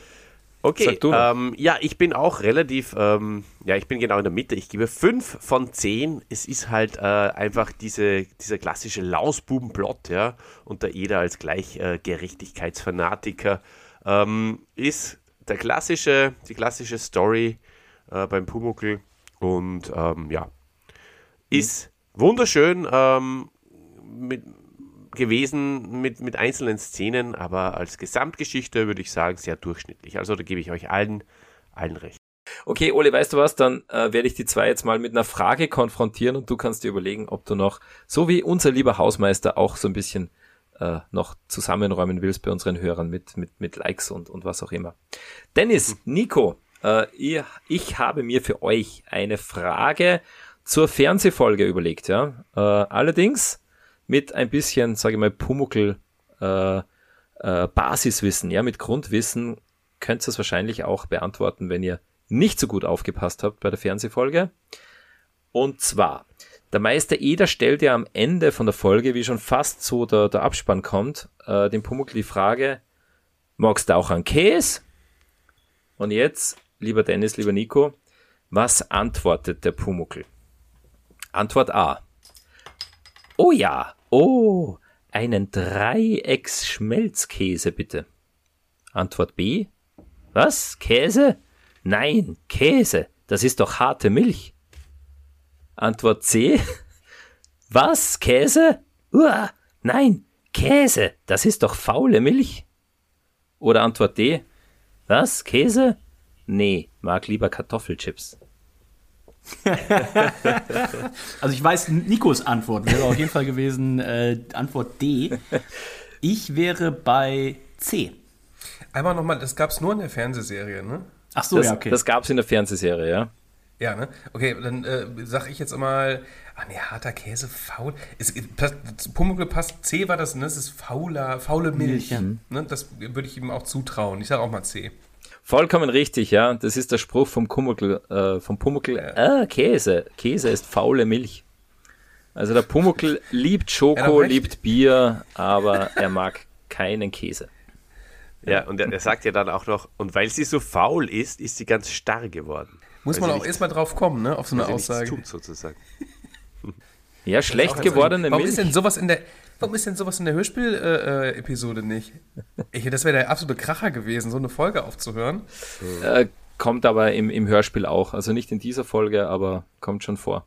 Okay, ähm, ja, ich bin auch relativ, ähm, ja, ich bin genau in der Mitte. Ich gebe 5 von 10. Es ist halt äh, einfach diese, dieser klassische Lausbuben-Plot, ja, und der Eder als gleich äh, Gerechtigkeitsfanatiker ähm, ist der klassische, die klassische Story äh, beim Pumuckl und ähm, ja, ist wunderschön ähm, mit, gewesen mit, mit einzelnen Szenen, aber als Gesamtgeschichte würde ich sagen, sehr durchschnittlich. Also da gebe ich euch allen, allen recht. Okay, Ole, weißt du was? Dann äh, werde ich die zwei jetzt mal mit einer Frage konfrontieren und du kannst dir überlegen, ob du noch, so wie unser lieber Hausmeister, auch so ein bisschen äh, noch zusammenräumen willst bei unseren Hörern mit, mit, mit Likes und, und was auch immer. Dennis, Nico, äh, ihr, ich habe mir für euch eine Frage zur Fernsehfolge überlegt. Ja? Äh, allerdings mit ein bisschen, sage ich mal, Pumuckl äh, äh, Basiswissen, ja, mit Grundwissen könnt ihr es wahrscheinlich auch beantworten, wenn ihr nicht so gut aufgepasst habt bei der Fernsehfolge. Und zwar, der Meister Eder stellt ja am Ende von der Folge, wie schon fast so der, der Abspann kommt, äh, dem Pumuckl die Frage, magst du auch einen Käse? Und jetzt, lieber Dennis, lieber Nico, was antwortet der Pumuckl? Antwort A. Oh ja, oh, einen Dreiecks-Schmelzkäse bitte. Antwort B. Was? Käse? Nein, Käse. Das ist doch harte Milch. Antwort C. *laughs* Was? Käse? Uah, nein, Käse. Das ist doch faule Milch. Oder Antwort D. Was? Käse? Nee, mag lieber Kartoffelchips. *laughs* Also ich weiß, Nikos Antwort wäre auf jeden Fall gewesen äh, Antwort D. Ich wäre bei C. Einmal nochmal, das gab es nur in der Fernsehserie, ne? Ach so, Das, ja, okay. das gab's in der Fernsehserie, ja. Ja, ne? Okay, dann äh, sag ich jetzt mal, ah ne, harter Käse, faul. Es, passt, Pumuckl passt, C war das, ne? Das ist fauler, faule Milch. Milch, ja. Ne? Das würde ich ihm auch zutrauen. Ich sage auch mal C. Vollkommen richtig, ja. Das ist der Spruch vom Pumuckl, äh, vom Pumuckl. Ah, Käse. Käse ist faule Milch. Also der Pumuckl liebt Schoko, liebt Bier, aber er mag keinen Käse. Ja, und er, er sagt ja dann auch noch, und weil sie so faul ist, ist sie ganz starr geworden. Muss Weil man auch erstmal drauf kommen, ne? Auf so eine Aussage. tut, sozusagen. Ja, schlecht gewordene Warum Milch. ist denn sowas in der, warum ist denn sowas in der Hörspiel-Episode äh, nicht? Ich, das wäre der absolute Kracher gewesen, so eine Folge aufzuhören. Äh, kommt aber im, im Hörspiel auch. Also nicht in dieser Folge, aber kommt schon vor.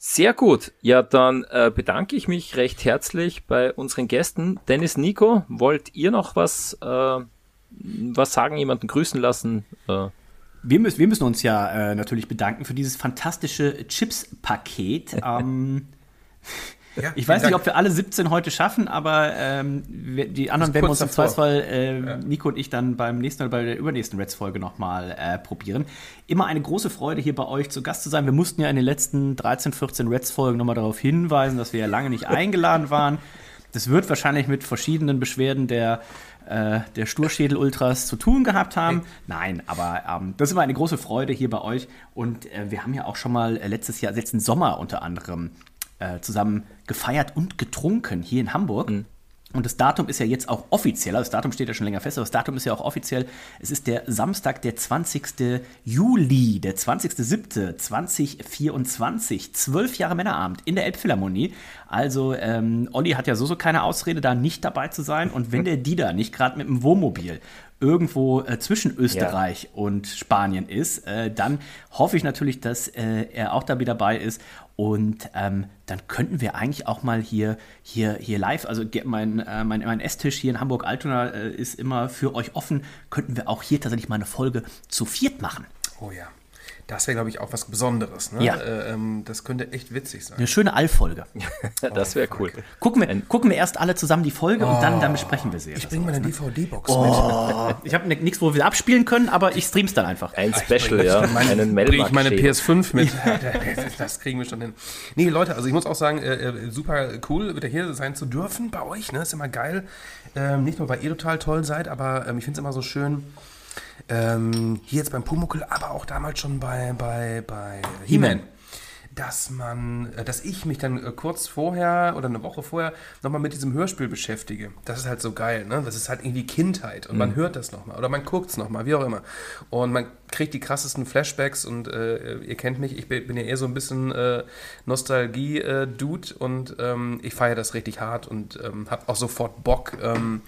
Sehr gut. Ja, dann äh, bedanke ich mich recht herzlich bei unseren Gästen. Dennis, Nico, wollt ihr noch was, äh, was sagen, jemanden grüßen lassen? Äh, Wir müssen, wir müssen uns ja äh, natürlich bedanken für dieses fantastische Chips-Paket. *laughs* ähm, Ja, ich weiß vielen nicht, ob wir alle 17 heute schaffen, aber ähm, die anderen werden wir uns im. Zweifelsfall, äh, Nico und ich, dann beim nächsten oder bei der übernächsten Reds-Folge nochmal äh, probieren. Immer eine große Freude, hier bei euch zu Gast zu sein. Wir mussten ja in den letzten 13, 14 Reds-Folgen nochmal darauf hinweisen, dass wir ja lange nicht *laughs* eingeladen waren. Das wird wahrscheinlich mit verschiedenen Beschwerden der, äh, der Sturschädel-Ultras zu tun gehabt haben. Nein, aber ähm, das ist immer eine große Freude hier bei euch. Und äh, wir haben ja auch schon mal äh, letztes Jahr, letzten Sommer unter anderem, äh, zusammen gefeiert und getrunken hier in Hamburg. Und das Datum ist ja jetzt auch offiziell, also das Datum steht ja schon länger fest, aber das Datum ist ja auch offiziell. Es ist der Samstag, der 20. Juli, der 20.07.2024, zwölf Jahre Männerabend in der Elbphilharmonie. Also ähm, Olli hat ja so so keine Ausrede, da nicht dabei zu sein. Und wenn der Dieter nicht gerade mit dem Wohnmobil irgendwo äh, zwischen Österreich und Spanien ist, äh, dann hoffe ich natürlich, dass äh, er auch da wieder dabei ist. Und ähm, dann könnten wir eigentlich auch mal hier, hier, hier live, also mein, äh, mein, mein Esstisch hier in Hamburg-Altona äh, ist immer für euch offen, könnten wir auch hier tatsächlich mal eine Folge zu viert machen. Oh ja. Das wäre, glaube ich, auch was Besonderes. Ne? Ja. Äh, ähm, das könnte echt witzig sein. Eine schöne Allfolge. *laughs* *laughs* das wäre cool. Gucken wir, gucken wir erst alle zusammen die Folge und dann, dann besprechen wir sie. Ich bringe meine DVD-Box Oh, ich habe nichts, wo wir abspielen können, aber ich stream's dann einfach. Ein Special, ja. *laughs* Einen mit. Bringe ich meine Melmark-Schädel. PS5 mit. das kriegen wir schon hin. Nee, Leute, also ich muss auch sagen, äh, äh, super cool, wieder hier sein zu dürfen bei euch. Ne? Ist immer geil. Ähm, nicht nur, weil ihr total toll seid, aber ähm, ich finde es immer so schön. Ähm, hier jetzt beim Pumuckel, aber auch damals schon bei, bei, bei He-Man. Dass man, äh, dass ich mich dann äh, kurz vorher oder eine Woche vorher nochmal mit diesem Hörspiel beschäftige. Das ist halt so geil, ne? Das ist halt irgendwie Kindheit und man hört das nochmal oder man guckt es nochmal, wie auch immer. Und man kriegt die krassesten Flashbacks und äh, ihr kennt mich, ich bin ja eher so ein bisschen äh, Nostalgie-Dude und ähm, ich feiere das richtig hart und ähm, habe auch sofort Bock, ähm,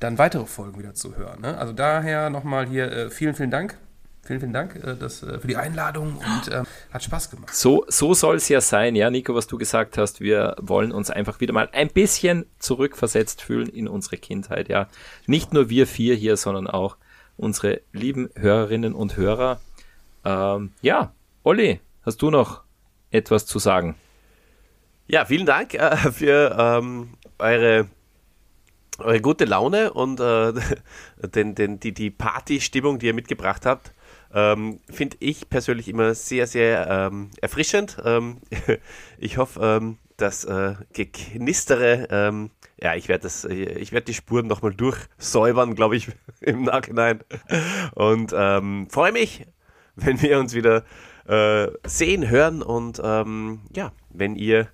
dann weitere Folgen wieder zu hören. Ne? Also daher nochmal hier äh, vielen, vielen Dank. Vielen, vielen Dank äh, das, äh, für die Einladung und ähm, hat Spaß gemacht. So, so soll es ja sein, ja, Nico, was du gesagt hast. Wir wollen uns einfach wieder mal ein bisschen zurückversetzt fühlen in unsere Kindheit, ja. Nicht nur wir vier hier, sondern auch unsere lieben Hörerinnen und Hörer. Ähm, ja, Olli, hast du noch etwas zu sagen? Ja, vielen Dank äh, für ähm, eure, eure gute Laune und äh, *laughs* den, den, die, die Partystimmung, die ihr mitgebracht habt. Ähm, Finde ich persönlich immer sehr, sehr ähm, erfrischend. Ähm, *laughs* ich hoffe, ähm, das äh, Geknistere. Ähm, ja, ich werde das, werde die Spuren nochmal durchsäubern, glaube ich, *laughs* im Nachhinein. Und ähm, freue mich, wenn wir uns wieder äh, sehen, hören und ja, wenn ihr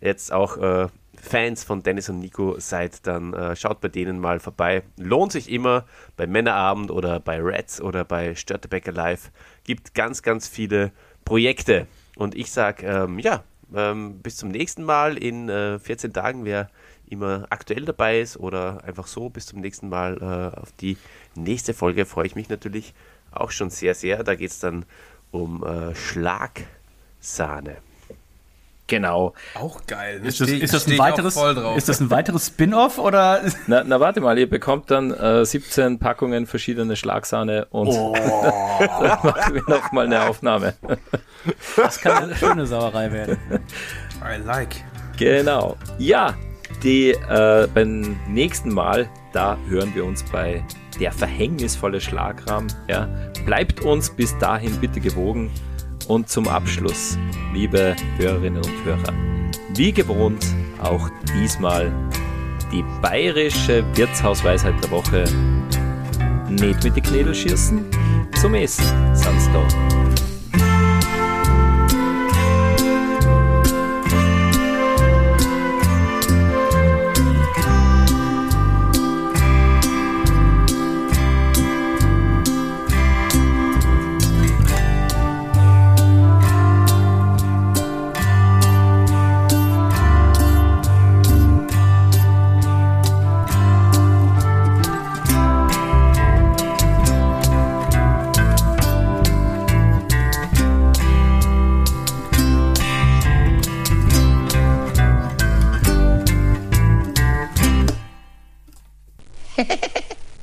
jetzt auch äh, Fans von Dennis und Nico seid, dann äh, schaut bei denen mal vorbei. Lohnt sich immer bei Männerabend oder bei Reds oder bei Störtebecker Live. Gibt ganz, ganz viele Projekte. Und ich sage, ähm, ja, ähm, bis zum nächsten Mal in äh, 14 Tagen, wer immer aktuell dabei ist oder einfach so, bis zum nächsten Mal äh, auf die nächste Folge freue ich mich natürlich auch schon sehr, sehr. Da geht es dann um äh, Schlagsahne. Genau. Auch geil. Ist das, ist das ein weiteres, ist das ein weiteres Spin-off oder? *laughs* Na, na, warte mal, ihr bekommt dann äh, 17 Packungen verschiedene Schlagsahne und Oh. *laughs* dann machen wir nochmal eine Aufnahme. Das kann eine schöne Sauerei werden. I like. Genau. Ja, die, äh, beim nächsten Mal, da hören wir uns bei der verhängnisvolle Schlagrahm. Ja. Bleibt uns bis dahin bitte gewogen. Und zum Abschluss, liebe Hörerinnen und Hörer, wie gewohnt auch diesmal die bayerische Wirtshausweisheit der Woche. Nicht mit die Knädel schießen, zum Essen sind's da.